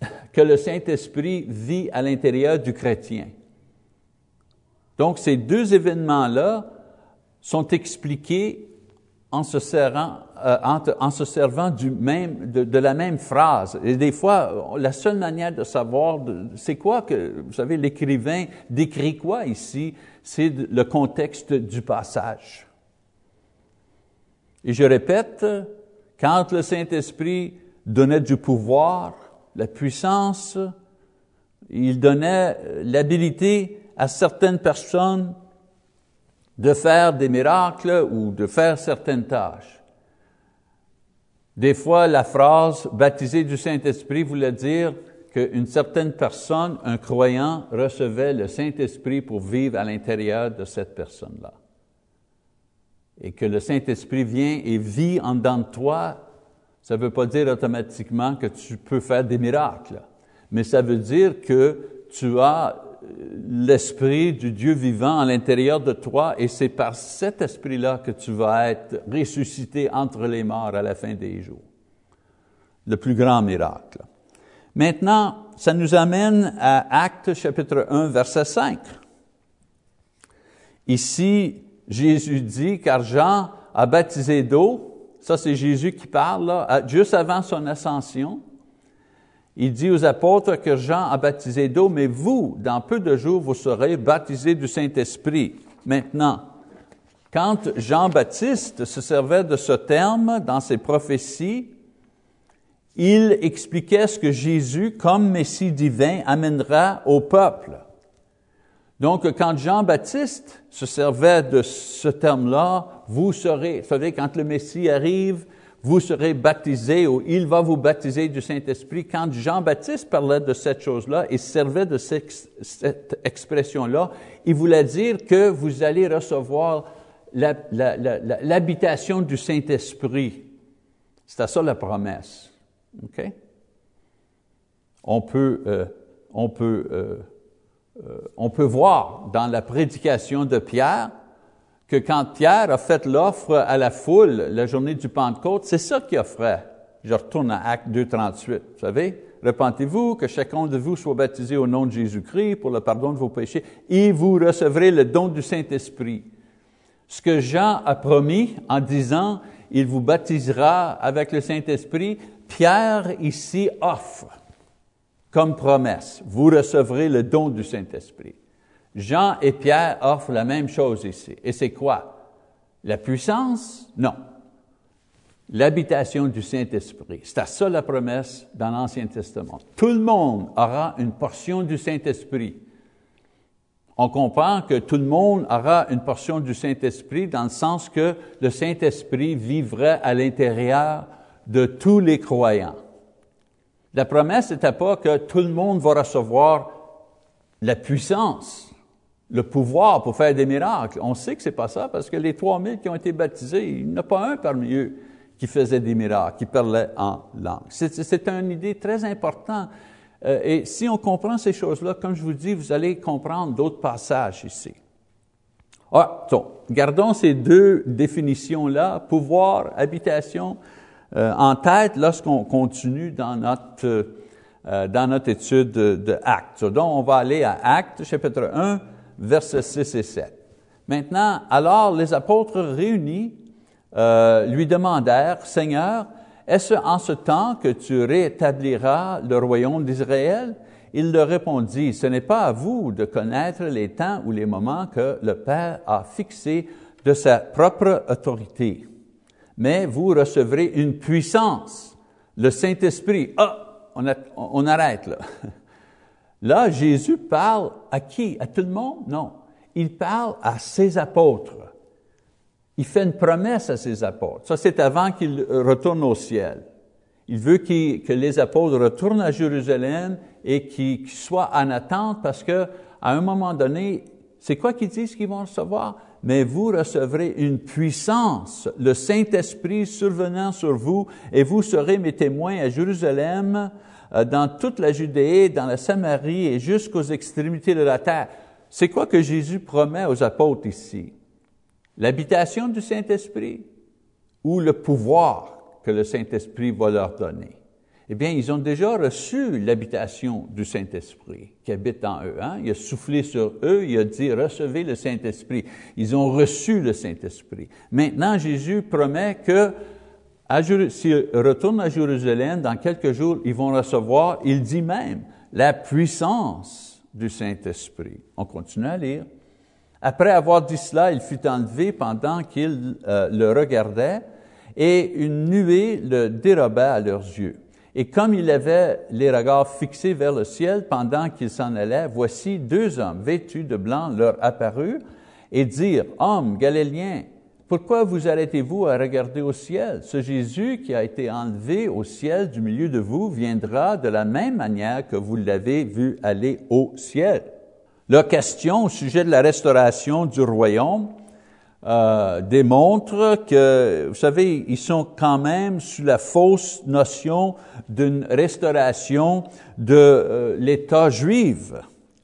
que le Saint-Esprit vit à l'intérieur du chrétien. Donc, ces deux événements-là sont expliqués en se, servant, euh, en, se servant du même, de, la même phrase. Et des fois, la seule manière de savoir, c'est quoi que, vous savez, l'écrivain décrit quoi ici, c'est le contexte du passage. Et je répète, quand le Saint-Esprit donnait du pouvoir, la puissance, il donnait l'habilité à certaines personnes de faire des miracles ou de faire certaines tâches. Des fois, la phrase baptisé du Saint-Esprit voulait dire qu'une certaine personne, un croyant, recevait le Saint-Esprit pour vivre à l'intérieur de cette personne-là. Et que le Saint-Esprit vient et vit en dedans de toi, ça ne veut pas dire automatiquement que tu peux faire des miracles, mais ça veut dire que tu as l'esprit du Dieu vivant à l'intérieur de toi et c'est par cet esprit-là que tu vas être ressuscité entre les morts à la fin des jours. Le plus grand miracle. Maintenant, ça nous amène à Actes chapitre 1, verset 5. Ici, Jésus dit, car Jean a baptisé d'eau, ça c'est Jésus qui parle, là, juste avant son ascension, il dit aux apôtres que Jean a baptisé d'eau, mais vous, dans peu de jours, vous serez baptisés du Saint-Esprit. Maintenant, quand Jean-Baptiste se servait de ce terme dans ses prophéties, il expliquait ce que Jésus, comme Messie divin, amènera au peuple. Donc, quand Jean-Baptiste se servait de ce terme-là, vous serez, vous savez, quand le Messie arrive, vous serez baptisés ou il va vous baptiser du Saint-Esprit. Quand Jean-Baptiste parlait de cette chose-là et servait de cette expression-là, il voulait dire que vous allez recevoir l'habitation du Saint-Esprit. C'était ça la promesse. OK? On peut, euh, on, peut, euh, euh, on peut voir dans la prédication de Pierre que quand Pierre a fait l'offre à la foule la journée du Pentecôte, c'est ça qu'il offrait. Je retourne à Acte 2.38, vous savez. Repentez-vous, que chacun de vous soit baptisé au nom de Jésus-Christ pour le pardon de vos péchés, et vous recevrez le don du Saint-Esprit. Ce que Jean a promis en disant, il vous baptisera avec le Saint-Esprit, Pierre ici offre comme promesse, vous recevrez le don du Saint-Esprit. Jean et Pierre offrent la même chose ici. Et c'est quoi? La puissance? Non. L'habitation du Saint-Esprit. C'est à ça la promesse dans l'Ancien Testament. Tout le monde aura une portion du Saint-Esprit. On comprend que tout le monde aura une portion du Saint-Esprit dans le sens que le Saint-Esprit vivrait à l'intérieur de tous les croyants. La promesse n'était pas que tout le monde va recevoir la puissance le pouvoir pour faire des miracles. On sait que c'est pas ça parce que les 3000 qui ont été baptisés, il n'y en a pas un parmi eux qui faisait des miracles, qui parlait en langue. C'est une idée très importante. Euh, et si on comprend ces choses-là, comme je vous dis, vous allez comprendre d'autres passages ici. Ah, gardons ces deux définitions-là, pouvoir, habitation, euh, en tête lorsqu'on continue dans notre, euh, dans notre étude de, de Actes. Donc, on va aller à Actes, chapitre 1, versets 6 et 7. Maintenant, alors les apôtres réunis euh, lui demandèrent, Seigneur, est-ce en ce temps que tu rétabliras le royaume d'Israël? Il leur répondit, ce n'est pas à vous de connaître les temps ou les moments que le Père a fixés de sa propre autorité, mais vous recevrez une puissance, le Saint-Esprit. Ah, on, on arrête là. Là, Jésus parle à qui? À tout le monde? Non. Il parle à ses apôtres. Il fait une promesse à ses apôtres. Ça, c'est avant qu'il retourne au ciel. Il veut que les apôtres retournent à Jérusalem et qu'ils soient en attente parce que à un moment donné, c'est quoi qu'ils disent qu'ils vont recevoir? Mais vous recevrez une puissance, le Saint-Esprit survenant sur vous, et vous serez mes témoins à Jérusalem, dans toute la Judée, dans la Samarie et jusqu'aux extrémités de la terre. C'est quoi que Jésus promet aux apôtres ici? L'habitation du Saint-Esprit ou le pouvoir que le Saint-Esprit va leur donner? Eh bien, ils ont déjà reçu l'habitation du Saint-Esprit qui habite en eux. Hein? Il a soufflé sur eux, il a dit, recevez le Saint-Esprit. Ils ont reçu le Saint-Esprit. Maintenant, Jésus promet que s'ils retournent à Jérusalem, dans quelques jours, ils vont recevoir, il dit même, la puissance du Saint-Esprit. On continue à lire. Après avoir dit cela, il fut enlevé pendant qu'ils euh, le regardaient, et une nuée le déroba à leurs yeux. Et comme il avait les regards fixés vers le ciel pendant qu'ils s'en allaient, voici deux hommes vêtus de blanc leur apparurent et dirent, Hommes galiléens, pourquoi vous arrêtez-vous à regarder au ciel? Ce Jésus qui a été enlevé au ciel du milieu de vous viendra de la même manière que vous l'avez vu aller au ciel. Leur question au sujet de la restauration du royaume euh, démontre que, vous savez, ils sont quand même sous la fausse notion d'une restauration de euh, l'État juif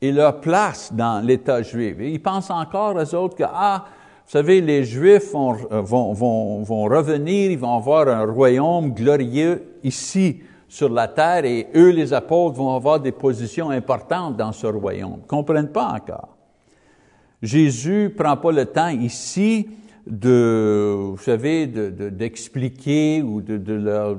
et leur place dans l'État juif. ils pensent encore, aux autres, que, ah, vous savez, les Juifs vont, euh, vont, revenir, ils vont avoir un royaume glorieux ici sur la terre et eux, les apôtres, vont avoir des positions importantes dans ce royaume. Ils ne comprennent pas encore. Jésus prend pas le temps ici de, vous savez, d'expliquer de, ou de leur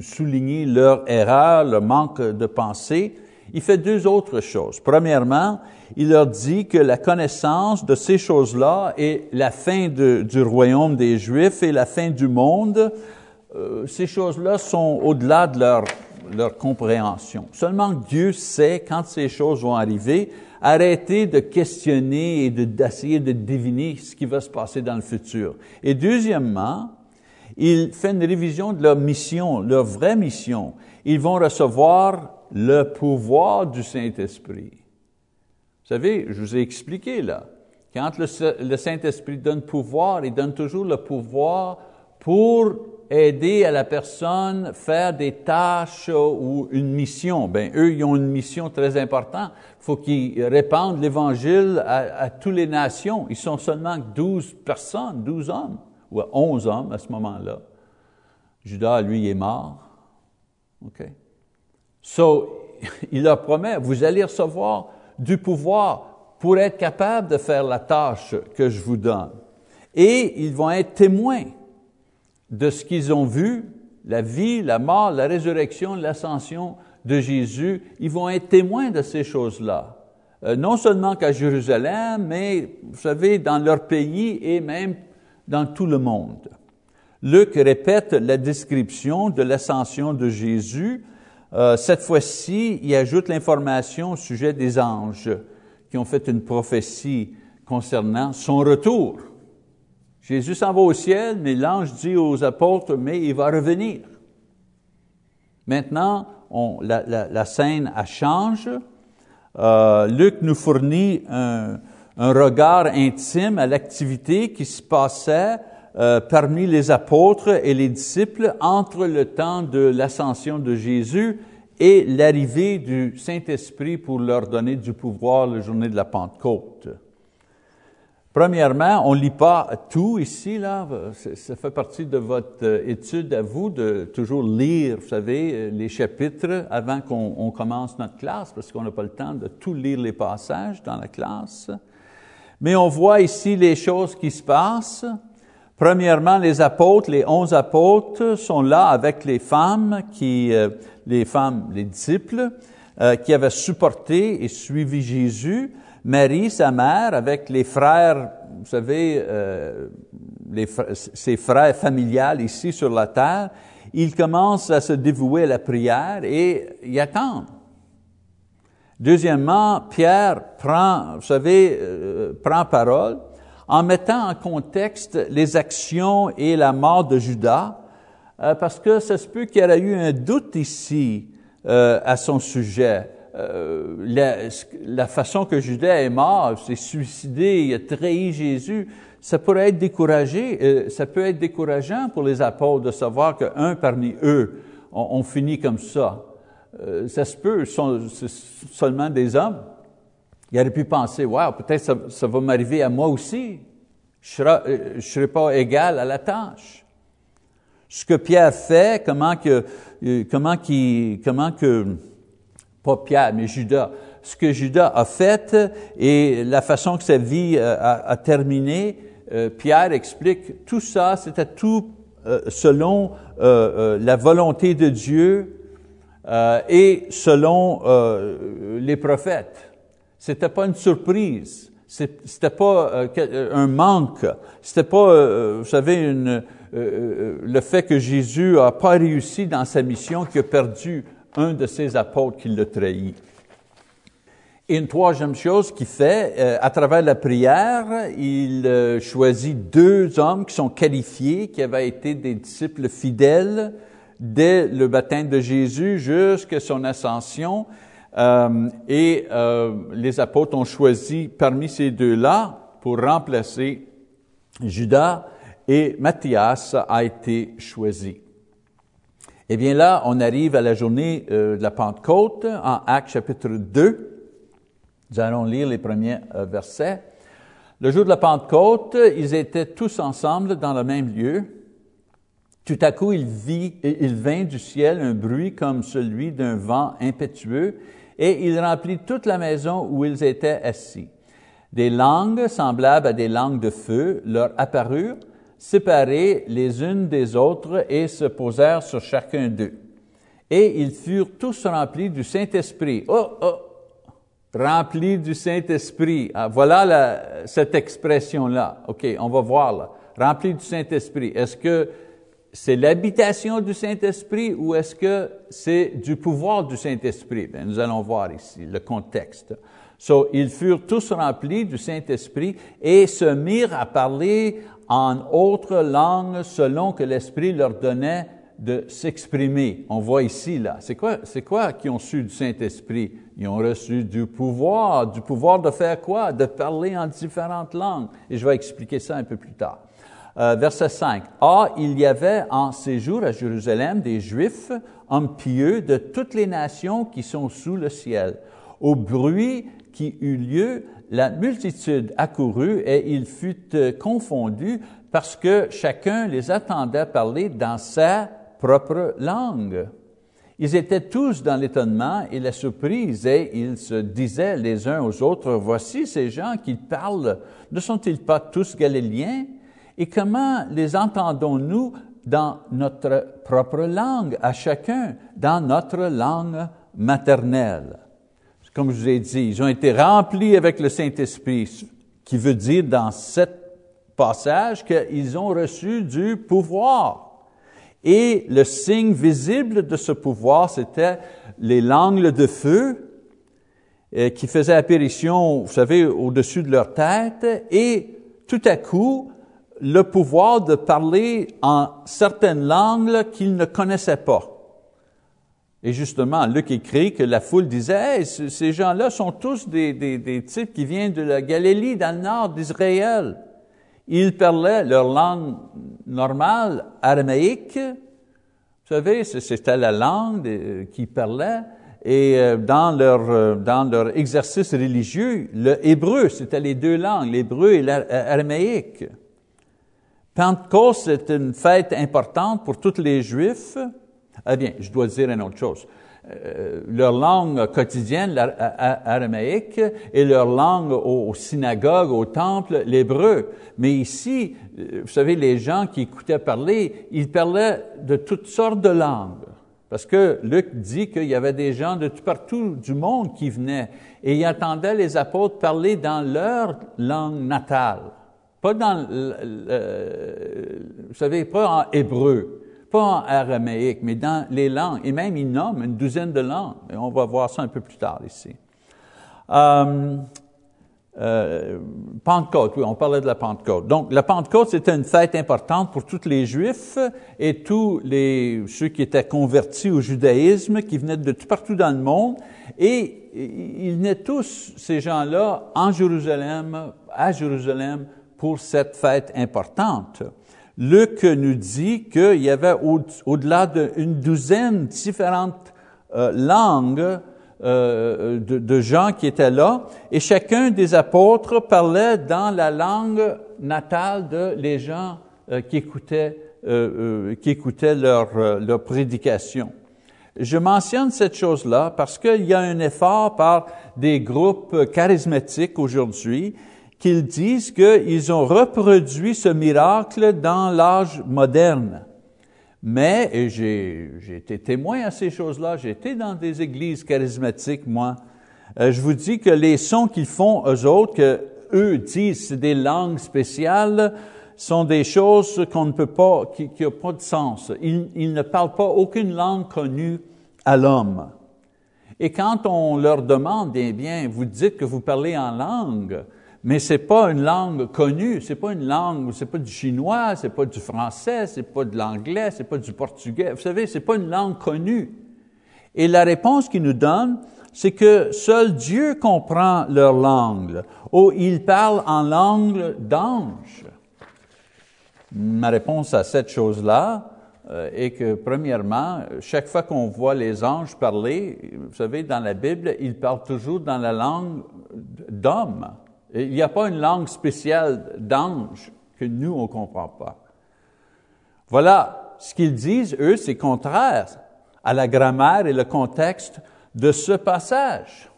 souligner leur erreur, leur manque de pensée. Il fait deux autres choses. Premièrement, il leur dit que la connaissance de ces choses-là est la fin du royaume des Juifs et la fin du monde. Euh, ces choses-là sont au-delà de leur, compréhension. Seulement Dieu sait quand ces choses vont arriver arrêter de questionner et d'essayer de, deviner ce qui va se passer dans le futur. Et deuxièmement, il fait une révision de leur mission, leur vraie mission. Ils vont recevoir le pouvoir du Saint-Esprit. Vous savez, je vous ai expliqué là, quand le, Saint-Esprit donne pouvoir, il donne toujours le pouvoir pour aider à la personne faire des tâches ou une mission. Ben eux, ils ont une mission très importante. Il faut qu'ils répandent l'Évangile à, toutes les nations. Ils sont seulement 12 personnes, 12 hommes, ou 11 hommes à ce moment-là. Judas, lui, est mort. OK? So, il leur promet, vous allez recevoir du pouvoir pour être capable de faire la tâche que je vous donne. Et ils vont être témoins de ce qu'ils ont vu, la vie, la mort, la résurrection, l'ascension de Jésus, ils vont être témoins de ces choses-là. Euh, non seulement qu'à Jérusalem, mais, vous savez, dans leur pays et même dans tout le monde. Luc répète la description de l'ascension de Jésus. Euh, cette fois-ci, il ajoute l'information au sujet des anges qui ont fait une prophétie concernant son retour. Jésus s'en va au ciel, mais l'ange dit aux apôtres, mais il va revenir. Maintenant, on, la, scène a change. Euh, Luc nous fournit un, regard intime à l'activité qui se passait euh, parmi les apôtres et les disciples entre le temps de l'ascension de Jésus et l'arrivée du Saint-Esprit pour leur donner du pouvoir la journée de la Pentecôte. Premièrement, on ne lit pas tout ici, là. Ça fait partie de votre euh, étude à vous de toujours lire, vous savez, euh, les chapitres avant qu'on commence notre classe, parce qu'on n'a pas le temps de tout lire les passages dans la classe. Mais on voit ici les choses qui se passent. Premièrement, les apôtres, les onze apôtres sont là avec les femmes qui, euh, les femmes, les disciples, qui avaient supporté et suivi Jésus. Marie, sa mère, avec les frères, vous savez, euh, les, ses frères familiales ici sur la terre, ils commencent à se dévouer à la prière et y attendent. Deuxièmement, Pierre prend, vous savez, euh, prend parole en mettant en contexte les actions et la mort de Judas euh, parce que ça se peut qu'il y ait eu un doute ici euh, à son sujet. Euh, la, façon que Judas est mort, s'est suicidé, il a trahi Jésus, ça pourrait être découragé, ça peut être décourageant pour les apôtres de savoir qu'un parmi eux, on, on, finit comme ça. Ça se peut, sont seulement des hommes. Il aurait pu penser, wow, peut-être ça, ça, va m'arriver à moi aussi. Je ne serai, serai pas égal à la tâche. Ce que Pierre fait, comment que, comment qui, comment que, pas Pierre, mais Judas, ce que Judas a fait et la façon que sa vie euh, a, a terminé, euh, Pierre explique tout ça, c'était tout euh, selon euh, la volonté de Dieu et selon les prophètes. C'était pas une surprise, c'était pas un manque, c'était pas, vous savez, une, le fait que Jésus a pas réussi dans sa mission, qu'il a perdu un de ses apôtres qui l'a trahi. Et une troisième chose qu'il fait, euh, à travers la prière, il euh, choisit deux hommes qui sont qualifiés, qui avaient été des disciples fidèles dès le baptême de Jésus jusqu'à son ascension. Euh, et les apôtres ont choisi parmi ces deux-là pour remplacer Judas et Matthias a été choisi. Eh bien là, on arrive à la journée euh, de la Pentecôte en Actes chapitre 2. Nous allons lire les premiers euh, versets. Le jour de la Pentecôte, ils étaient tous ensemble dans le même lieu. Tout à coup, il, vit, il vint du ciel un bruit comme celui d'un vent impétueux, et il remplit toute la maison où ils étaient assis. Des langues semblables à des langues de feu leur apparurent, séparés les unes des autres et se posèrent sur chacun d'eux. Et ils furent tous remplis du Saint-Esprit. Oh, oh, remplis du Saint-Esprit. Ah, voilà cette expression-là. OK, on va voir là. Remplis du Saint-Esprit. Est-ce que c'est l'habitation du Saint-Esprit ou est-ce que c'est du pouvoir du Saint-Esprit? Bien, nous allons voir ici le contexte. So, ils furent tous remplis du Saint-Esprit et se mirent à parler en autre langue selon que l'Esprit leur donnait de s'exprimer. On voit ici, là. C'est quoi, c'est quoi qu'ils ont su du Saint-Esprit? Ils ont reçu du pouvoir. Du pouvoir de faire quoi? De parler en différentes langues. Et je vais expliquer ça un peu plus tard. Euh, verset 5. Ah, il y avait en séjour à Jérusalem des Juifs, hommes pieux de toutes les nations qui sont sous le ciel. Au bruit qui eut lieu, la multitude accourut et il fut euh, confondu parce que chacun les attendait parler dans sa propre langue. Ils étaient tous dans l'étonnement et la surprise et ils se disaient les uns aux autres, voici ces gens qui parlent, ne sont-ils pas tous galiléens? Et comment les entendons-nous dans notre propre langue, à chacun, dans notre langue maternelle? comme je vous ai dit, ils ont été remplis avec le Saint-Esprit, qui veut dire dans ce passage qu'ils ont reçu du pouvoir. Et le signe visible de ce pouvoir, c'était les langues de feu euh, qui faisaient apparition, vous savez, au-dessus de leur tête, et tout à coup, le pouvoir de parler en certaines langues qu'ils ne connaissaient pas. Et justement, Luc écrit que la foule disait, hey, ces gens-là sont tous des, des, types qui viennent de la Galilée, dans le nord d'Israël. Ils parlaient leur langue normale, aramaïque. Vous savez, c'était la langue qu'ils parlaient. Et euh, dans leur, euh, dans leur exercice religieux, le hébreu, c'était les deux langues, l'hébreu et l'araméique. Pentecôte, c'est une fête importante pour tous les Juifs. Eh bien, je dois dire une autre chose. Euh, leur langue quotidienne, l'araméique, et leur langue aux, synagogues, au temple, l'hébreu. Mais ici, euh, vous savez, les gens qui écoutaient parler, ils parlaient de toutes sortes de langues. Parce que Luc dit qu'il y avait des gens de tout partout du monde qui venaient et ils attendaient les apôtres parler dans leur langue natale. Pas dans, vous savez, pas en hébreu pas en araméique, mais dans les langues, et même il nomme une douzaine de langues, et on va voir ça un peu plus tard ici. Euh, euh, Pentecôte, oui, on parlait de la Pentecôte. Donc, la Pentecôte, c'était une fête importante pour tous les Juifs et tous les, ceux qui étaient convertis au judaïsme, qui venaient de tout partout dans le monde. Et ils venaient tous, ces gens-là, en Jérusalem, à Jérusalem, pour cette fête importante. Luc nous dit qu'il y avait au-delà d'une douzaine différentes euh, langues euh, de, gens qui étaient là, et chacun des apôtres parlait dans la langue natale de les gens qui écoutaient, euh, qui écoutaient leur, leur prédication. Je mentionne cette chose-là parce qu'il y a un effort par des groupes charismatiques aujourd'hui qu'ils disent qu'ils ont reproduit ce miracle dans l'âge moderne. Mais, et j'ai, été témoin à ces choses-là, j'ai été dans des églises charismatiques, moi. Euh, je vous dis que les sons qu'ils font, eux autres, que eux disent c'est des langues spéciales, sont des choses qu'on ne peut pas, qui n'ont pas de sens. Ils, ils ne parlent pas aucune langue connue à l'homme. Et quand on leur demande, eh bien, vous dites que vous parlez en langue, mais c'est pas une langue connue, c'est pas une langue, c'est pas du chinois, c'est pas du français, c'est pas de l'anglais, c'est pas du portugais. Vous savez, c'est pas une langue connue. Et la réponse qu'ils nous donnent, c'est que seul Dieu comprend leur langue, ou ils parlent en langue d'ange. Ma réponse à cette chose-là euh, est que, premièrement, chaque fois qu'on voit les anges parler, vous savez, dans la Bible, ils parlent toujours dans la langue d'homme. Il n'y a pas une langue spéciale d'ange que nous, on ne comprend pas. Voilà, ce qu'ils disent, eux, c'est contraire à la grammaire et le contexte de ce passage.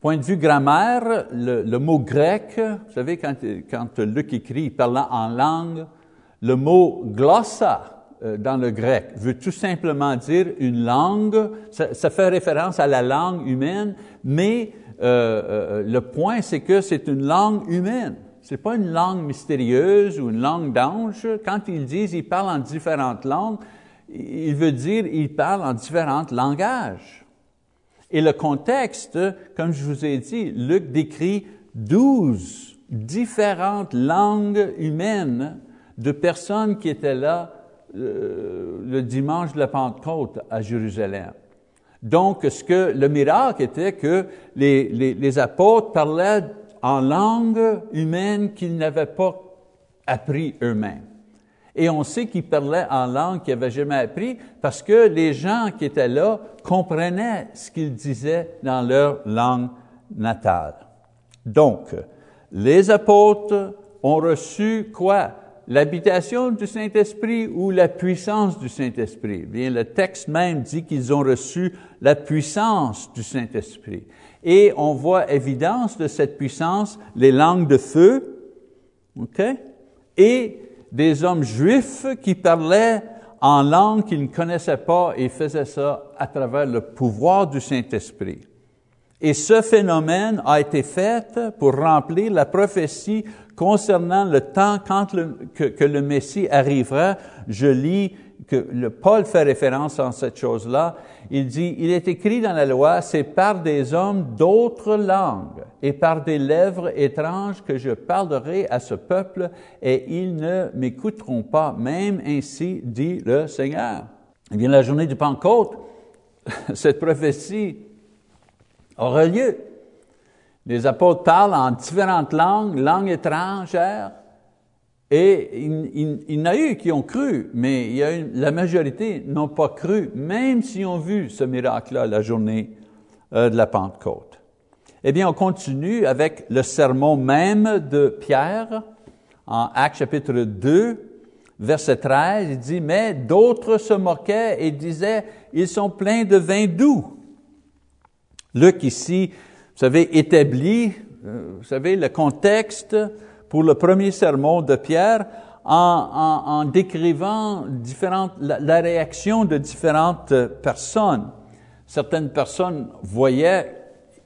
Point de vue grammaire, le, mot grec, vous savez, quand, quand Luc écrit, parlant en langue, le mot glossa dans le grec veut tout simplement dire une langue, ça, ça fait référence à la langue humaine, mais euh, euh, le point, c'est que c'est une langue humaine. C'est pas une langue mystérieuse ou une langue d'ange. Quand ils disent ils parlent en différentes langues, il veut dire ils parlent en différents langages. Et le contexte, comme je vous ai dit, Luc décrit douze différentes langues humaines de personnes qui étaient là euh, le dimanche de la Pentecôte à Jérusalem. Donc, ce que le miracle était que les, les, les apôtres parlaient en langue humaine qu'ils n'avaient pas appris eux-mêmes. Et on sait qu'ils parlaient en langue qu'ils n'avaient jamais appris parce que les gens qui étaient là comprenaient ce qu'ils disaient dans leur langue natale. Donc, les apôtres ont reçu quoi? L'habitation du Saint-Esprit ou la puissance du Saint-Esprit? Bien, le texte même dit qu'ils ont reçu la puissance du Saint-Esprit. Et on voit évidence de cette puissance, les langues de feu, OK? Et des hommes juifs qui parlaient en langue qu'ils ne connaissaient pas et faisaient ça à travers le pouvoir du Saint-Esprit. Et ce phénomène a été fait pour remplir la prophétie concernant le temps quand le, que, le Messie arrivera, je lis que le Paul fait référence à cette chose-là. Il dit, il est écrit dans la loi, c'est par des hommes d'autres langues et par des lèvres étranges que je parlerai à ce peuple et ils ne m'écouteront pas, même ainsi dit le Seigneur. Eh bien, la journée du Pentecôte, cette prophétie aura lieu. Les apôtres parlent en différentes langues, langues étrangères, et il, y en a eu qui ont cru, mais la majorité n'ont pas cru, même s'ils ont vu ce miracle-là la journée euh, de la Pentecôte. Eh bien, on continue avec le sermon même de Pierre, en Actes chapitre 2, verset 13, il dit, mais d'autres se moquaient et disaient, ils sont pleins de vin doux. Luc ici vous savez, établi, euh, vous savez, le contexte pour le premier sermon de Pierre en, décrivant différentes, la, réaction de différentes personnes. Certaines personnes voyaient,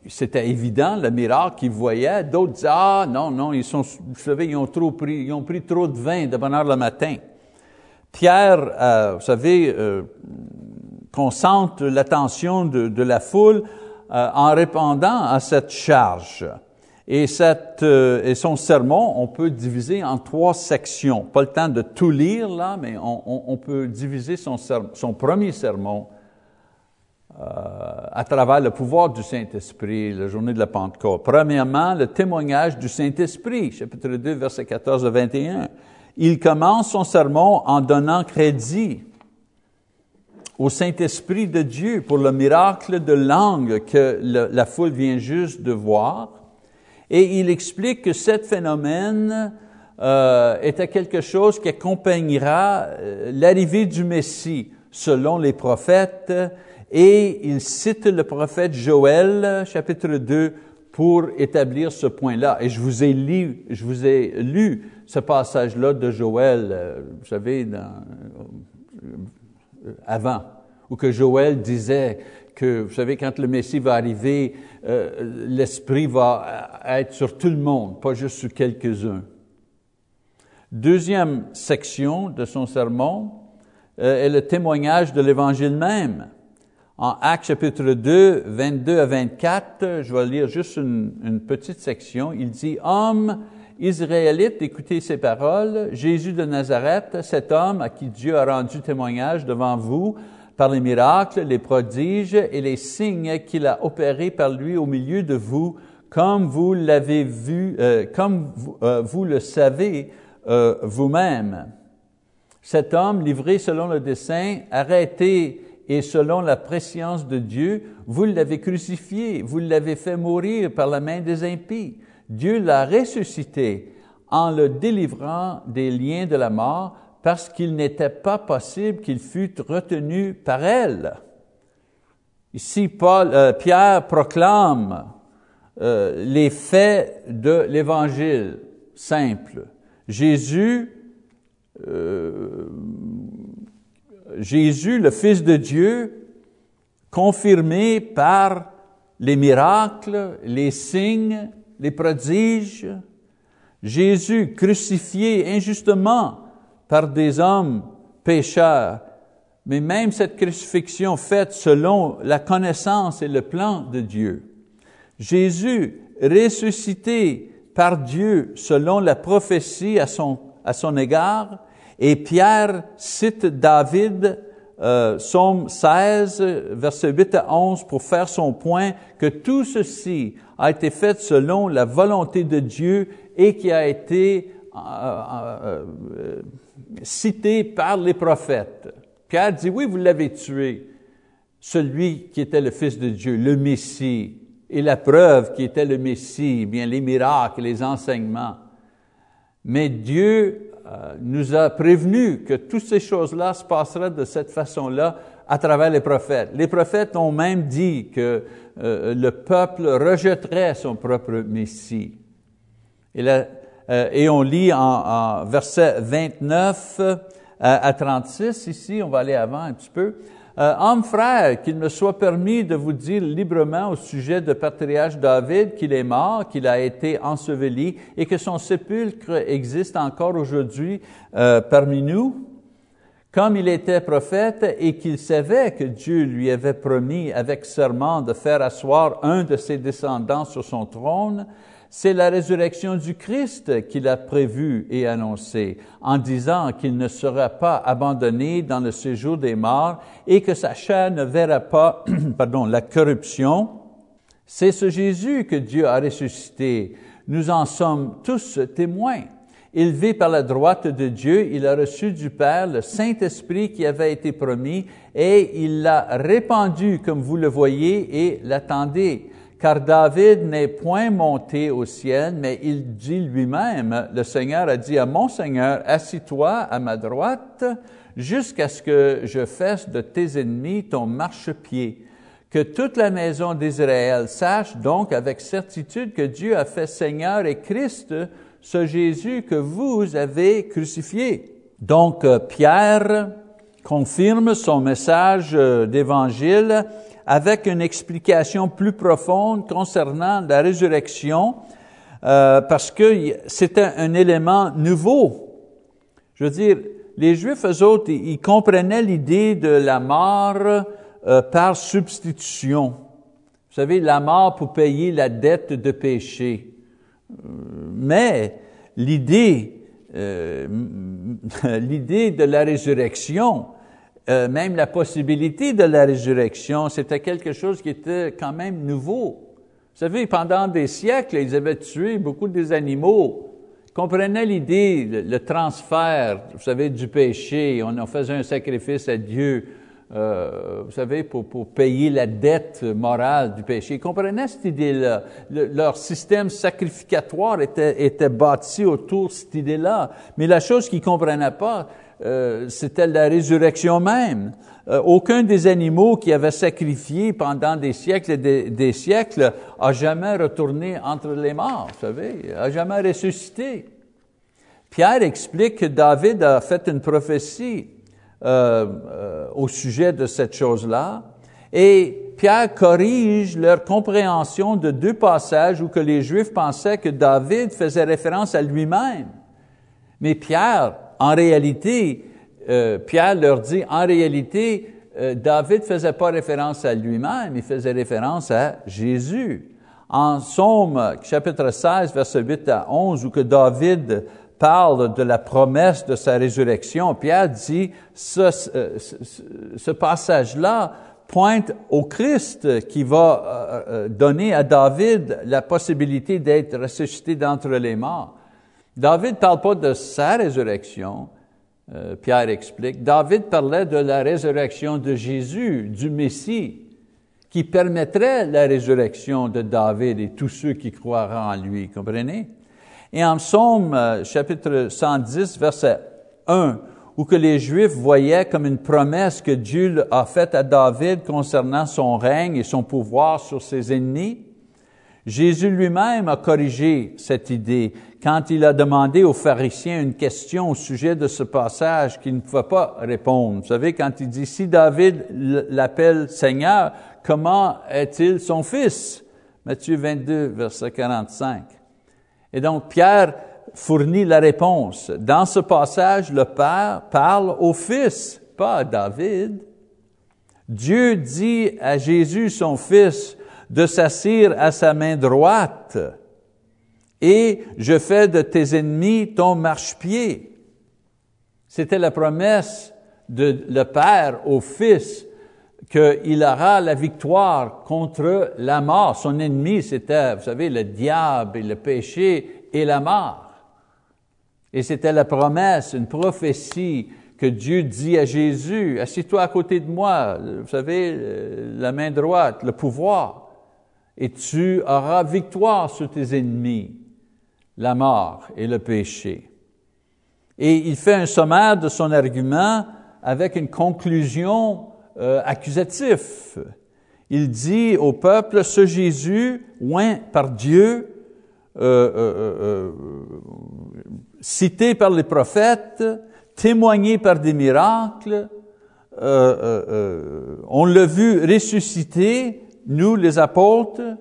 c'était évident, le miracle qu'ils voyaient. D'autres disaient, ah non, non, ils sont, vous savez, ils ont trop pris, ils ont pris trop de vin de bonne heure le matin. Pierre, euh, vous savez, euh, concentre l'attention de, la foule en répondant à cette charge. Euh, et son sermon, on peut diviser en trois sections. Pas le temps de tout lire là, mais on, peut diviser son, son premier sermon euh, à travers le pouvoir du Saint-Esprit, la journée de la Pentecôte. Premièrement, le témoignage du Saint-Esprit, chapitre 2, versets 14 à 21. Il commence son sermon en donnant crédit au Saint-Esprit de Dieu pour le miracle de langue que la foule vient juste de voir. Et il explique que ce phénomène euh, était quelque chose qui accompagnera euh, l'arrivée du Messie selon les prophètes. Et il cite le prophète Joël, chapitre 2, pour établir ce point-là. Et je vous ai lu, je vous ai lu ce passage-là de Joël, euh, vous savez, dans, avant, où que Joël disait que, vous savez, quand le Messie va arriver, euh, l'Esprit va être sur tout le monde, pas juste sur quelques-uns. Deuxième section de son sermon euh, est le témoignage de l'Évangile même. En Actes chapitre 2, 22 à 24, je vais lire juste une, une petite section. Il dit, Homme Israélite, écoutez ces paroles. Jésus de Nazareth, cet homme à qui Dieu a rendu témoignage devant vous par les miracles, les prodiges et les signes qu'il a opérés par lui au milieu de vous, comme vous l'avez vu, euh, comme vous, euh, vous, le savez euh, vous-même. Cet homme, livré selon le dessein, arrêté et selon la préscience de Dieu, vous l'avez crucifié, vous l'avez fait mourir par la main des impies. Dieu l'a ressuscité en le délivrant des liens de la mort parce qu'il n'était pas possible qu'il fût retenu par elle. Ici, Paul, euh, Pierre proclame euh, les faits de l'Évangile simple. Jésus, euh, Jésus, le Fils de Dieu, confirmé par les miracles, les signes, les prodiges, Jésus crucifié injustement par des hommes pécheurs, mais même cette crucifixion faite selon la connaissance et le plan de Dieu. Jésus ressuscité par Dieu selon la prophétie à son, à son égard, et Pierre cite David euh, Somme 16, verset 8 à 11, pour faire son point que tout ceci a été fait selon la volonté de Dieu et qui a été euh, euh, euh, cité par les prophètes. Pierre dit, oui, vous l'avez tué, celui qui était le Fils de Dieu, le Messie, et la preuve qui était le Messie, bien les miracles, les enseignements. Mais Dieu nous a prévenu que toutes ces choses-là se passeraient de cette façon-là à travers les prophètes. Les prophètes ont même dit que euh, le peuple rejetterait son propre Messie. Et, euh, on lit en, en verset 29 à 36, ici, on va aller avant un petit peu, euh, Homme frère, qu'il me soit permis de vous dire librement au sujet de patriarche David qu'il est mort, qu'il a été enseveli et que son sépulcre existe encore aujourd'hui euh, parmi nous. Comme il était prophète et qu'il savait que Dieu lui avait promis avec serment de faire asseoir un de ses descendants sur son trône, c'est la résurrection du Christ qu'il a prévue et annoncée, en disant qu'il ne sera pas abandonné dans le séjour des morts et que sa chair ne verra pas pardon, la corruption. C'est ce Jésus que Dieu a ressuscité. Nous en sommes tous témoins. Élevé par la droite de Dieu, il a reçu du Père le Saint-Esprit qui avait été promis et il l'a répandu comme vous le voyez et l'attendez car David n'est point monté au ciel, mais il dit lui-même, le Seigneur a dit à mon Seigneur, assis-toi à ma droite jusqu'à ce que je fasse de tes ennemis ton marchepied. Que toute la maison d'Israël sache donc avec certitude que Dieu a fait Seigneur et Christ ce Jésus que vous avez crucifié. Donc Pierre confirme son message euh, d'évangile avec une explication plus profonde concernant la résurrection, euh, parce que c'était un élément nouveau. Je veux dire, les Juifs, eux autres, ils, comprenaient l'idée de la mort euh, par substitution. Vous savez, la mort pour payer la dette de péché. mais l'idée, euh, l'idée de la résurrection, euh, même la possibilité de la résurrection, c'était quelque chose qui était quand même nouveau. Vous savez, pendant des siècles, ils avaient tué beaucoup des animaux comprenaient l'idée, le, transfert, vous savez, du péché. On en faisait un sacrifice à Dieu, euh, vous savez, pour, payer la dette morale du péché. Ils comprenaient cette idée-là. leur système sacrificatoire était, était bâti autour de cette idée-là. Mais la chose qu'ils comprenaient pas, euh, c'était la résurrection même. Euh, aucun des animaux qui avaient sacrifié pendant des siècles et des, siècles a jamais retourné entre les morts, vous savez, a jamais ressuscité. Pierre explique que David a fait une prophétie euh, euh, au sujet de cette chose-là, et Pierre corrige leur compréhension de deux passages où que les Juifs pensaient que David faisait référence à lui-même. Mais Pierre, en réalité, euh, Pierre leur dit, en réalité, euh, David faisait pas référence à lui-même, il faisait référence à Jésus. En Somme, chapitre 16, verset 8 à 11, où que David parle de la promesse de sa résurrection, Pierre dit, ce, ce, passage-là pointe au Christ qui va euh, donner à David la possibilité d'être ressuscité d'entre les morts. David ne parle pas de sa résurrection, euh, Pierre explique, David parlait de la résurrection de Jésus, du Messie, qui permettrait la résurrection de David et tous ceux qui croiront en lui, comprenez? Et en Psaume euh, chapitre 110, verset 1, où que les Juifs voyaient comme une promesse que Dieu a faite à David concernant son règne et son pouvoir sur ses ennemis, Jésus lui-même a corrigé cette idée quand il a demandé aux pharisiens une question au sujet de ce passage qu'il ne pouvait pas répondre. Vous savez, quand il dit, si David l'appelle Seigneur, comment est-il son fils? Matthieu 22, verset 45. Et donc, Pierre fournit la réponse. Dans ce passage, le Père parle au Fils, pas à David. Dieu dit à Jésus, son Fils, de s'assire à sa main droite et je fais de tes ennemis ton marchepied. C'était la promesse de le Père au Fils qu'il aura la victoire contre la mort. Son ennemi, c'était, vous savez, le diable et le péché et la mort. Et c'était la promesse, une prophétie que Dieu dit à Jésus, assis-toi à côté de moi, vous savez, la main droite, le pouvoir, et tu auras victoire sur tes ennemis la mort et le péché. Et il fait un sommaire de son argument avec une conclusion euh, accusative. Il dit au peuple, ce Jésus, oint par Dieu, euh, euh, cité par les prophètes, témoigné par des miracles, on l'a vu ressusciter, nous les apôtres,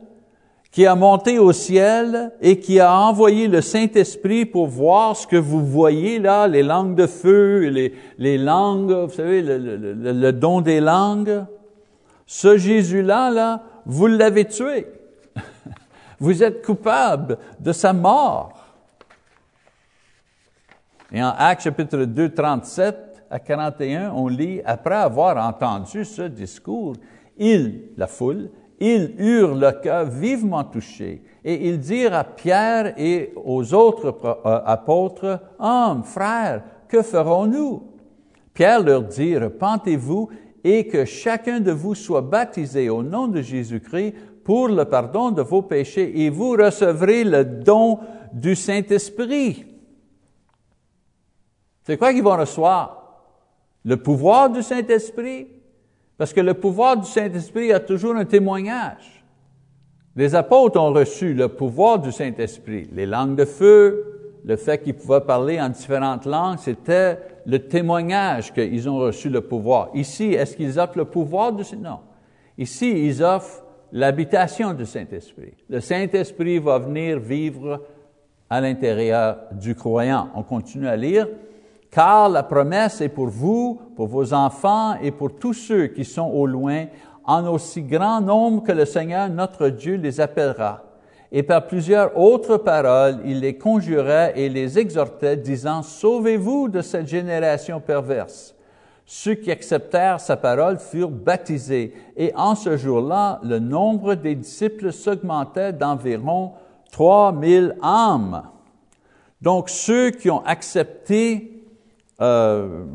qui a monté au ciel et qui a envoyé le Saint-Esprit pour voir ce que vous voyez là, les langues de feu, les, les langues, vous savez, le, le, don des langues. Ce Jésus-là, là, vous l'avez tué. Vous êtes coupable de sa mort. Et en Actes chapitre 2, 37 à 41, on lit, après avoir entendu ce discours, il, la foule, ils eurent le cœur vivement touché et ils dirent à Pierre et aux autres euh, apôtres, Hommes, frères, que ferons-nous? Pierre leur dit, Repentez-vous et que chacun de vous soit baptisé au nom de Jésus-Christ pour le pardon de vos péchés et vous recevrez le don du Saint-Esprit. C'est quoi qu'ils vont recevoir? Le pouvoir du Saint-Esprit, parce que le pouvoir du Saint-Esprit a toujours un témoignage. Les apôtres ont reçu le pouvoir du Saint-Esprit. Les langues de feu, le fait qu'ils pouvaient parler en différentes langues, c'était le témoignage qu'ils ont reçu le pouvoir. Ici, est-ce qu'ils offrent le pouvoir du Saint-Esprit? Non. Ici, ils offrent l'habitation du Saint-Esprit. Le Saint-Esprit va venir vivre à l'intérieur du croyant. On continue à lire car la promesse est pour vous, pour vos enfants et pour tous ceux qui sont au loin, en aussi grand nombre que le Seigneur notre Dieu les appellera. Et par plusieurs autres paroles, il les conjurait et les exhortait, disant, Sauvez-vous de cette génération perverse. Ceux qui acceptèrent sa parole furent baptisés, et en ce jour-là, le nombre des disciples s'augmentait d'environ 3000 âmes. Donc ceux qui ont accepté, euh,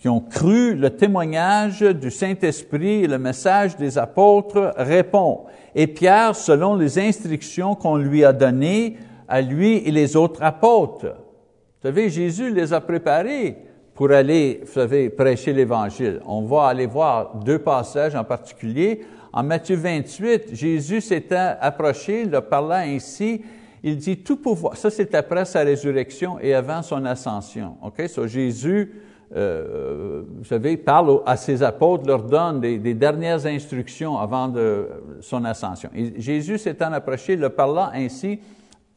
qui ont cru le témoignage du Saint-Esprit et le message des apôtres répondent. Et Pierre, selon les instructions qu'on lui a données, à lui et les autres apôtres. Vous savez, Jésus les a préparés pour aller, vous savez, prêcher l'Évangile. On va aller voir deux passages en particulier. En Matthieu 28, Jésus s'était approché, le parlant ainsi, il dit tout pouvoir. Ça, c'est après sa résurrection et avant son ascension. OK? So, Jésus, euh, vous savez, parle à ses apôtres, leur donne des, dernières instructions avant de son ascension. Jésus s'étant approché, le parlant ainsi,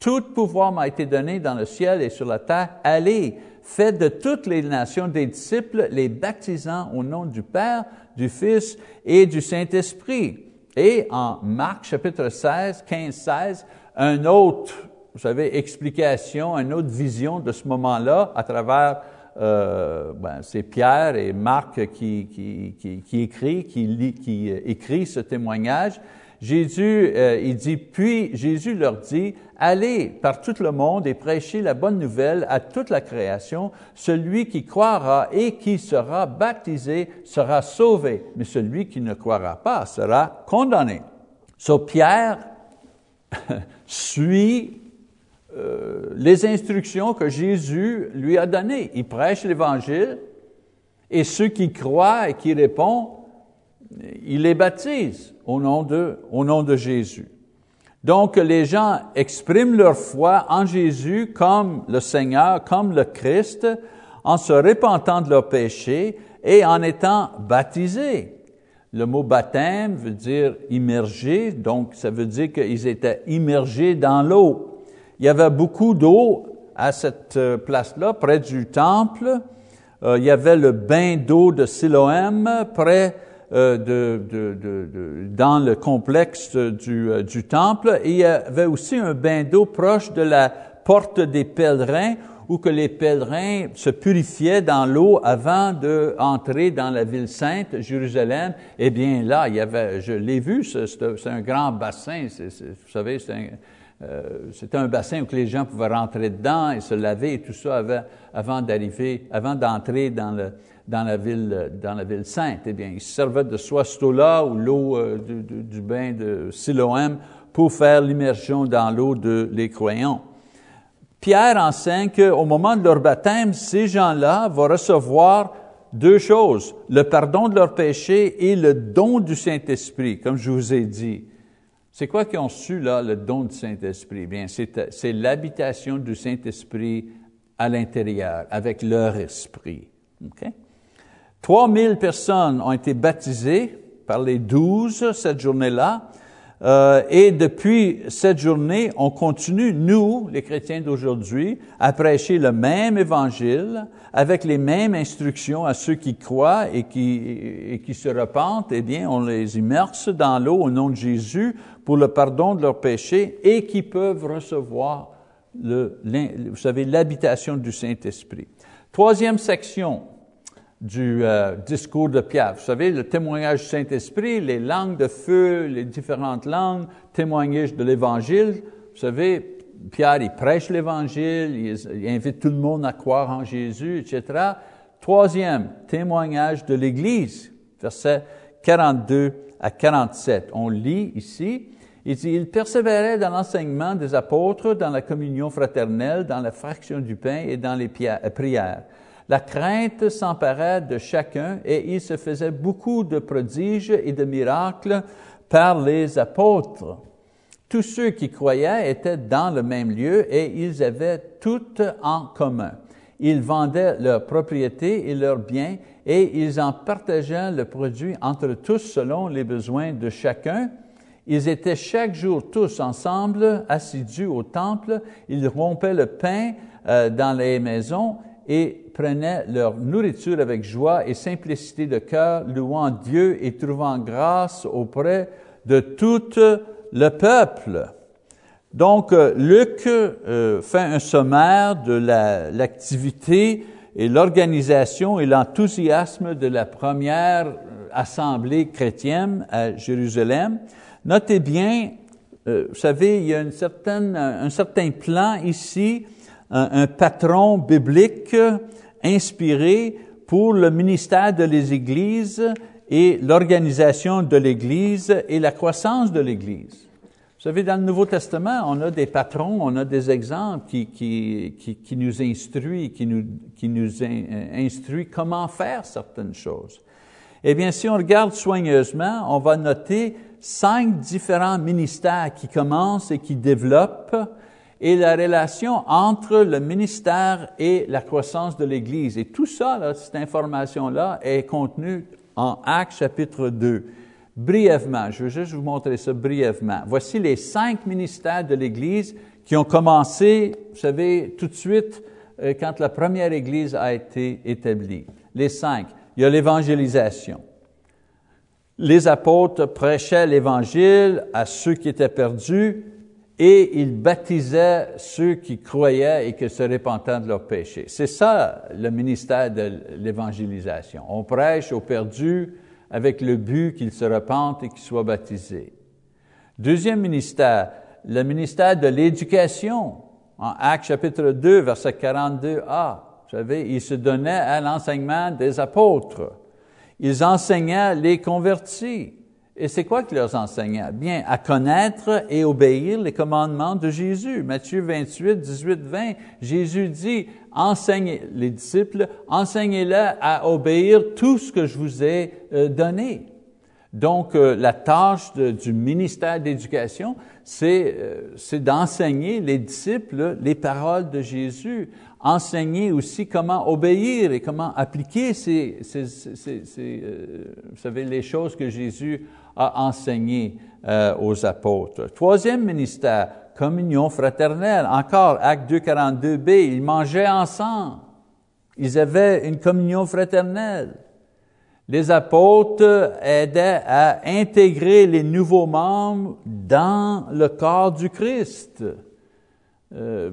tout pouvoir m'a été donné dans le ciel et sur la terre. Allez, faites de toutes les nations des disciples, les baptisant au nom du Père, du Fils et du Saint-Esprit. Et en Marc chapitre 16, 15, 16, un autre, vous savez, explication, une autre vision de ce moment-là à travers, euh, ben, c'est Pierre et Marc qui, écrit, qui, lit, qui écrit ce témoignage. Jésus, euh, il dit, puis Jésus leur dit, allez par tout le monde et prêchez la bonne nouvelle à toute la création. Celui qui croira et qui sera baptisé sera sauvé, mais celui qui ne croira pas sera condamné. So Pierre suit euh, les instructions que Jésus lui a données. Il prêche l'Évangile et ceux qui croient et qui répondent, il les baptise au nom de, au nom de Jésus. Donc, les gens expriment leur foi en Jésus comme le Seigneur, comme le Christ, en se repentant de leurs péchés et en étant baptisés. Le mot baptême veut dire immergé, donc ça veut dire qu'ils étaient immergés dans l'eau. Il y avait beaucoup d'eau à cette euh, place-là, près du temple. Euh, il y avait le bain d'eau de Siloam, près euh, de, de, de, dans le complexe du, du temple. Et il y avait aussi un bain d'eau proche de la porte des pèlerins où que les pèlerins se purifiaient dans l'eau avant d'entrer dans la ville sainte, Jérusalem. Eh bien là, il y avait, je l'ai vu, c'est un grand bassin, vous savez, c'est un, euh, bassin où les gens pouvaient rentrer dedans et se laver et tout ça avant, d'arriver, avant d'entrer dans la ville, sainte. Eh bien, ils se servaient de soit cette eau-là ou l'eau euh, du, du, bain de Siloam pour faire l'immersion dans l'eau de les croyants. Pierre enseigne qu'au moment de leur baptême, ces gens-là vont recevoir deux choses, le pardon de leurs péchés et le don du Saint-Esprit, comme je vous ai dit. C'est quoi qu'ils ont su, là, le don du Saint-Esprit? Bien, c'est l'habitation du Saint-Esprit à l'intérieur, avec leur esprit. Okay? 3000 personnes ont été baptisées par les douze cette journée-là. Euh, et depuis cette journée, on continue, nous, les chrétiens d'aujourd'hui, à prêcher le même évangile avec les mêmes instructions à ceux qui croient et qui, se repentent. Eh bien, on les immerse dans l'eau au nom de Jésus pour le pardon de leurs péchés et qui peuvent recevoir vous savez, l'habitation du Saint-Esprit. Troisième section, du euh, discours de Pierre. Vous savez, le témoignage du Saint-Esprit, les langues de feu, les différentes langues, témoignage de l'Évangile. Vous savez, Pierre, il prêche l'Évangile, il, il, invite tout le monde à croire en Jésus, etc. Troisième, témoignage de l'Église, versets 42 à 47. On lit ici, il dit, il persévérait dans l'enseignement des apôtres, dans la communion fraternelle, dans la fraction du pain et dans les prières. La crainte s'emparait de chacun et il se faisait beaucoup de prodiges et de miracles par les apôtres. Tous ceux qui croyaient étaient dans le même lieu et ils avaient tout en commun. Ils vendaient leurs propriétés et leurs biens et ils en partageaient le produit entre tous selon les besoins de chacun. Ils étaient chaque jour tous ensemble, assidus au temple. Ils rompaient le pain euh, dans les maisons et prenaient leur nourriture avec joie et simplicité de cœur, louant Dieu et trouvant grâce auprès de tout le peuple. Donc, euh, Luc euh, fait un sommaire de l'activité et l'organisation et l'enthousiasme de la première euh, assemblée chrétienne à Jérusalem. Notez bien, vous savez, il y a une certaine, un certain plan ici, un, un patron biblique inspiré pour le ministère de les églises et l'organisation de l'Église et la croissance de l'Église. Vous savez, dans le Nouveau Testament, on a des patrons, on a des exemples qui, qui, qui, nous instruisent, qui nous, qui nous instruit comment faire certaines choses. Eh bien, si on regarde soigneusement, on va noter cinq différents ministères qui commencent et qui développent et la relation entre le ministère et la croissance de l'Église. Et tout ça, cette information-là, est contenue en Actes chapitre 2. Brièvement, je veux juste vous montrer ça brièvement. Voici les cinq ministères de l'Église qui ont commencé, vous savez, tout de suite euh, quand la première Église a été établie. Les cinq. Il y a l'évangélisation. Les apôtres prêchaient l'Évangile à ceux qui étaient perdus et ils baptisaient ceux qui croyaient et qui se repentaient de leurs péchés. C'est ça le ministère de l'évangélisation. On prêche aux perdus, avec le but qu'ils se repentent et qu'ils soient baptisés. Deuxième ministère, le ministère de l'éducation. En Actes chapitre 2, verset 42a, vous savez, ils se donnaient à l'enseignement des apôtres. Ils enseignaient les convertis. Et c'est quoi qu'ils leur enseignaient? Bien, à connaître et obéir les commandements de Jésus. Matthieu 28, 18, 20, Jésus dit, enseignez les disciples, enseignez-les à obéir tout ce que je vous ai euh, donné. Donc, euh, la tâche du ministère d'éducation, euh, c'est d'enseigner les disciples les paroles de Jésus, enseigner aussi comment obéir et comment appliquer ces vous savez, les choses que Jésus a enseignées aux apôtres. Troisième ministère, communion fraternelle. Encore, Acte 2, 42b, ils mangeaient ensemble. Ils avaient une communion fraternelle. Les apôtres aidaient à intégrer les nouveaux membres dans le corps du Christ, euh,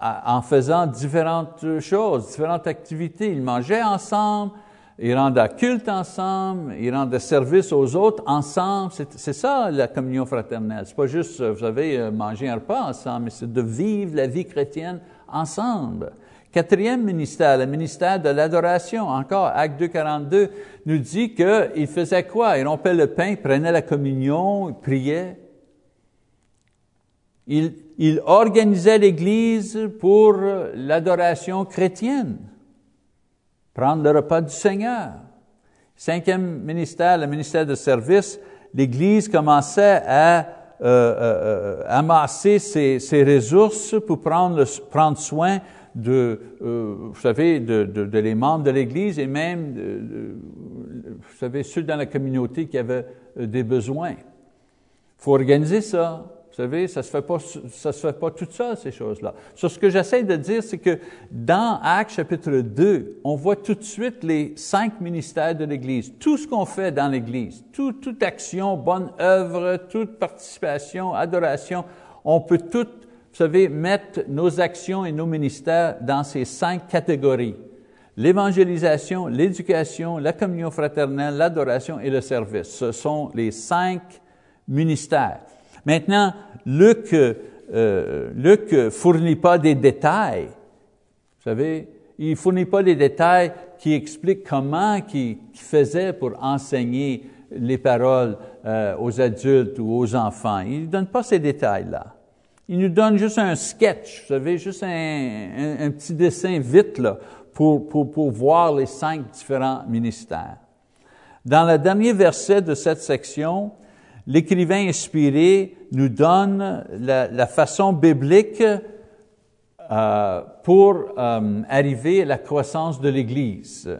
en faisant différentes choses, différentes activités. Ils mangeaient ensemble, ils rendaient culte ensemble, ils rendaient service aux autres ensemble. C'est ça la communion fraternelle. C'est pas juste, vous savez, euh, manger un repas ensemble, mais c'est de vivre la vie chrétienne ensemble. Quatrième ministère, le ministère de l'adoration. Encore, Acte 2, 42 nous dit qu'ils faisaient quoi? Ils rompaient le pain, ils prenaient la communion, ils priaient. Ils, ils organisaient l'Église pour l'adoration chrétienne prendre le repas du Seigneur. Cinquième ministère, le ministère de service, l'Église commençait à euh, euh, euh, amasser ses, ses, ressources pour prendre, prendre soin de, vous savez, de, de, de, les membres de l'Église et même, de, vous savez, ceux dans la communauté qui avaient des besoins. Il faut organiser ça. Vous savez, ça se fait pas, ça se fait pas tout ça, ces choses-là. Sur ce que j'essaie de dire, c'est que dans Actes chapitre 2, on voit tout de suite les cinq ministères de l'Église. Tout ce qu'on fait dans l'Église, toute action, bonne œuvre, toute participation, adoration, on peut tout, vous savez, mettre nos actions et nos ministères dans ces cinq catégories. L'évangélisation, l'éducation, la communion fraternelle, l'adoration et le service. Ce sont les cinq ministères. Maintenant, Luc, euh, Luc fournit pas des détails. Vous savez, il fournit pas les détails qui expliquent comment il, faisait pour enseigner les paroles euh, aux adultes ou aux enfants. Il ne donne pas ces détails-là. Il nous donne juste un sketch, vous savez, juste un, petit dessin vite là, pour, pour voir les cinq différents ministères. Dans le dernier verset de cette section, l'écrivain inspiré nous donne la, façon biblique euh, pour euh, arriver à la croissance de l'Église.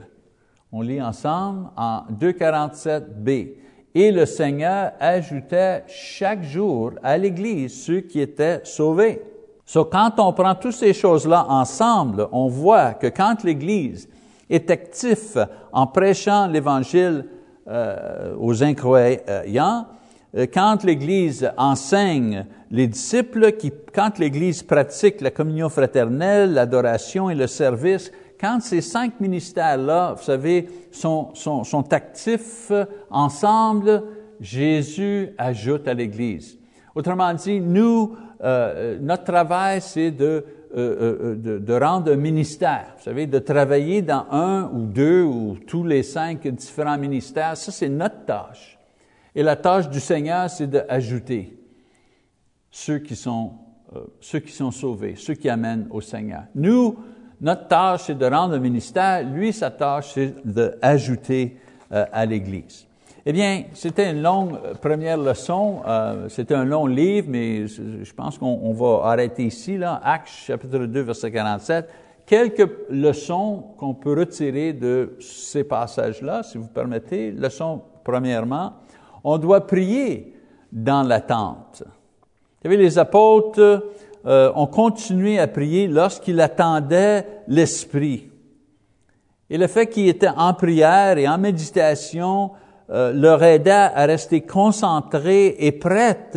On lit ensemble en 247b. Et le Seigneur ajoutait chaque jour à l'Église ceux qui étaient sauvés. So, quand on prend toutes ces choses-là ensemble, on voit que quand l'Église est active en prêchant l'Évangile euh, aux incroyants, quand l'Église enseigne les disciples, qui, quand l'Église pratique la communion fraternelle, l'adoration et le service, quand ces cinq ministères-là, vous savez, sont, actifs ensemble, Jésus ajoute à l'Église. Autrement dit, nous, euh, notre travail, c'est de, euh, euh, de, de, rendre un ministère. Vous savez, de travailler dans un ou deux ou tous les cinq différents ministères. Ça, c'est notre tâche. Et la tâche du Seigneur, c'est d'ajouter ceux qui sont euh, ceux qui sont sauvés, ceux qui amènent au Seigneur. Nous, notre tâche, c'est de rendre le ministère. Lui, sa tâche, c'est d'ajouter euh, à l'Église. Eh bien, c'était une longue euh, première leçon. C'était un long livre, mais je pense qu'on va arrêter ici, là. Actes, chapitre 2, verset 47. Quelques leçons qu'on peut retirer de ces passages-là, si vous permettez. Leçon, premièrement, on doit prier dans l'attente. Vous savez, les apôtres euh, ont continué à prier lorsqu'ils attendaient l'Esprit. Et le fait qu'ils étaient en prière et en méditation euh, leur aida à rester concentrés et prêts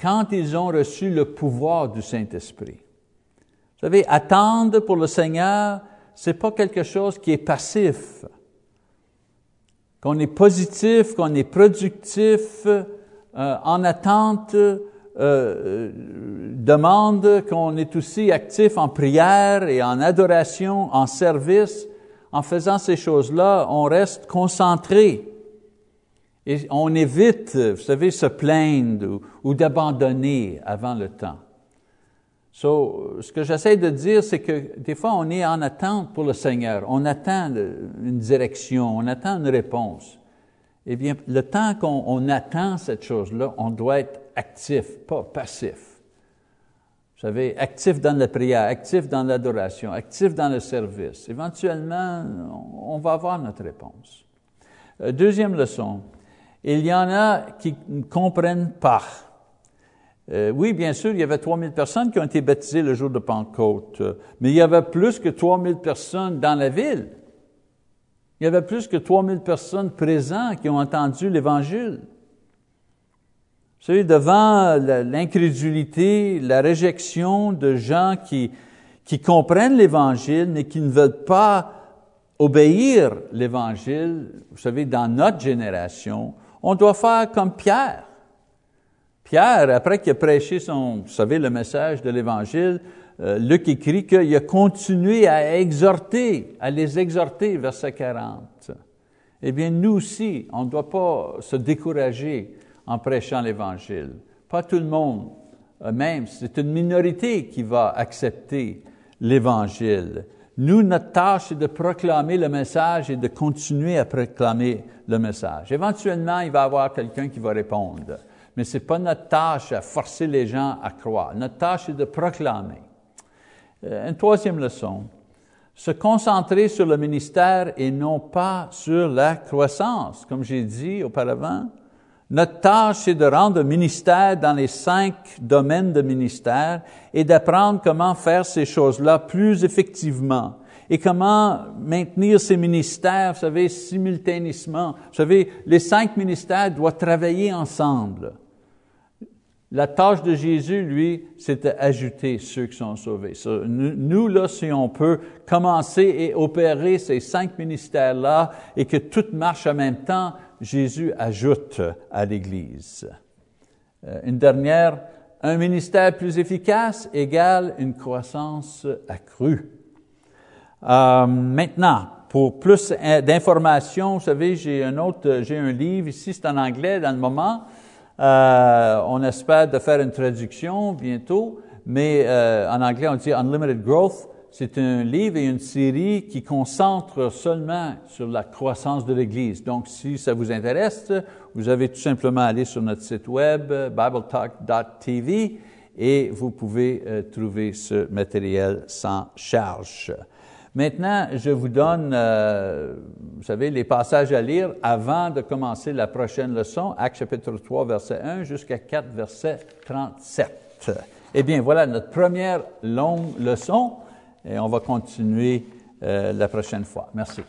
quand ils ont reçu le pouvoir du Saint-Esprit. Vous savez, attendre pour le Seigneur, c'est pas quelque chose qui est passif. Qu'on est positif, qu'on est productif, euh, en attente, euh, euh, demande qu'on est aussi actif en prière et en adoration, en service. En faisant ces choses-là, on reste concentré. Et on évite, vous savez, se plaindre ou, d'abandonner avant le temps. So, ce que j'essaie de dire, c'est que des fois, on est en attente pour le Seigneur. On attend une direction, on attend une réponse. Eh bien, le temps qu'on attend cette chose-là, on doit être actif, pas passif. Vous savez, actif dans la prière, actif dans l'adoration, actif dans le service. Éventuellement, on va avoir notre réponse. Euh, deuxième leçon, il y en a qui ne comprennent pas. Euh, oui, bien sûr, il y avait 3000 personnes qui ont été baptisées le jour de Pentecôte, mais il y avait plus que 3000 personnes dans la ville. Il y avait plus que 3000 personnes présentes qui ont entendu l'Évangile. Vous savez, devant l'incrédulité, la réjection de gens qui, qui comprennent l'Évangile, mais qui ne veulent pas obéir l'Évangile, vous savez, dans notre génération, on doit faire comme Pierre. Pierre, après qu'il a prêché son, vous savez, le message de l'Évangile, euh, Luc écrit qu'il a continué à exhorter, à les exhorter, verset 40. Eh bien, nous aussi, on ne doit pas se décourager en prêchant l'Évangile. Pas tout le monde, euh, même, c'est une minorité qui va accepter l'Évangile. Nous, notre tâche, c'est de proclamer le message et de continuer à proclamer le message. Éventuellement, il va y avoir quelqu'un qui va répondre, mais ce n'est pas notre tâche à forcer les gens à croire. Notre tâche est de proclamer. Euh, une troisième leçon, se concentrer sur le ministère et non pas sur la croissance. Comme j'ai dit auparavant, notre tâche, c'est de rendre ministère dans les cinq domaines de ministère et d'apprendre comment faire ces choses-là plus effectivement et comment maintenir ces ministères, vous savez, simultanément. Vous savez, les cinq ministères doivent travailler ensemble. La tâche de Jésus, lui, c'est d'ajouter ceux qui sont sauvés. nous, là, si on peut commencer et opérer ces cinq ministères-là et que tout marche en même temps, Jésus ajoute à l'Église. Euh, une dernière, un ministère plus efficace égale une croissance accrue. Euh, maintenant, pour plus d'informations, vous savez, j'ai un autre, j'ai un livre ici, c'est en anglais dans le moment. Euh, on espère de faire une traduction bientôt, mais euh, en anglais on dit Unlimited Growth. C'est un livre et une série qui concentre seulement sur la croissance de l'Église. Donc, si ça vous intéresse, vous avez tout simplement à aller sur notre site web, bibletalk.tv, et vous pouvez euh, trouver ce matériel sans charge. Maintenant, je vous donne, euh, vous savez, les passages à lire avant de commencer la prochaine leçon, Acte chapitre 3, verset 1 jusqu'à 4, verset 37. Eh bien, voilà notre première longue leçon et on va continuer euh, la prochaine fois. Merci.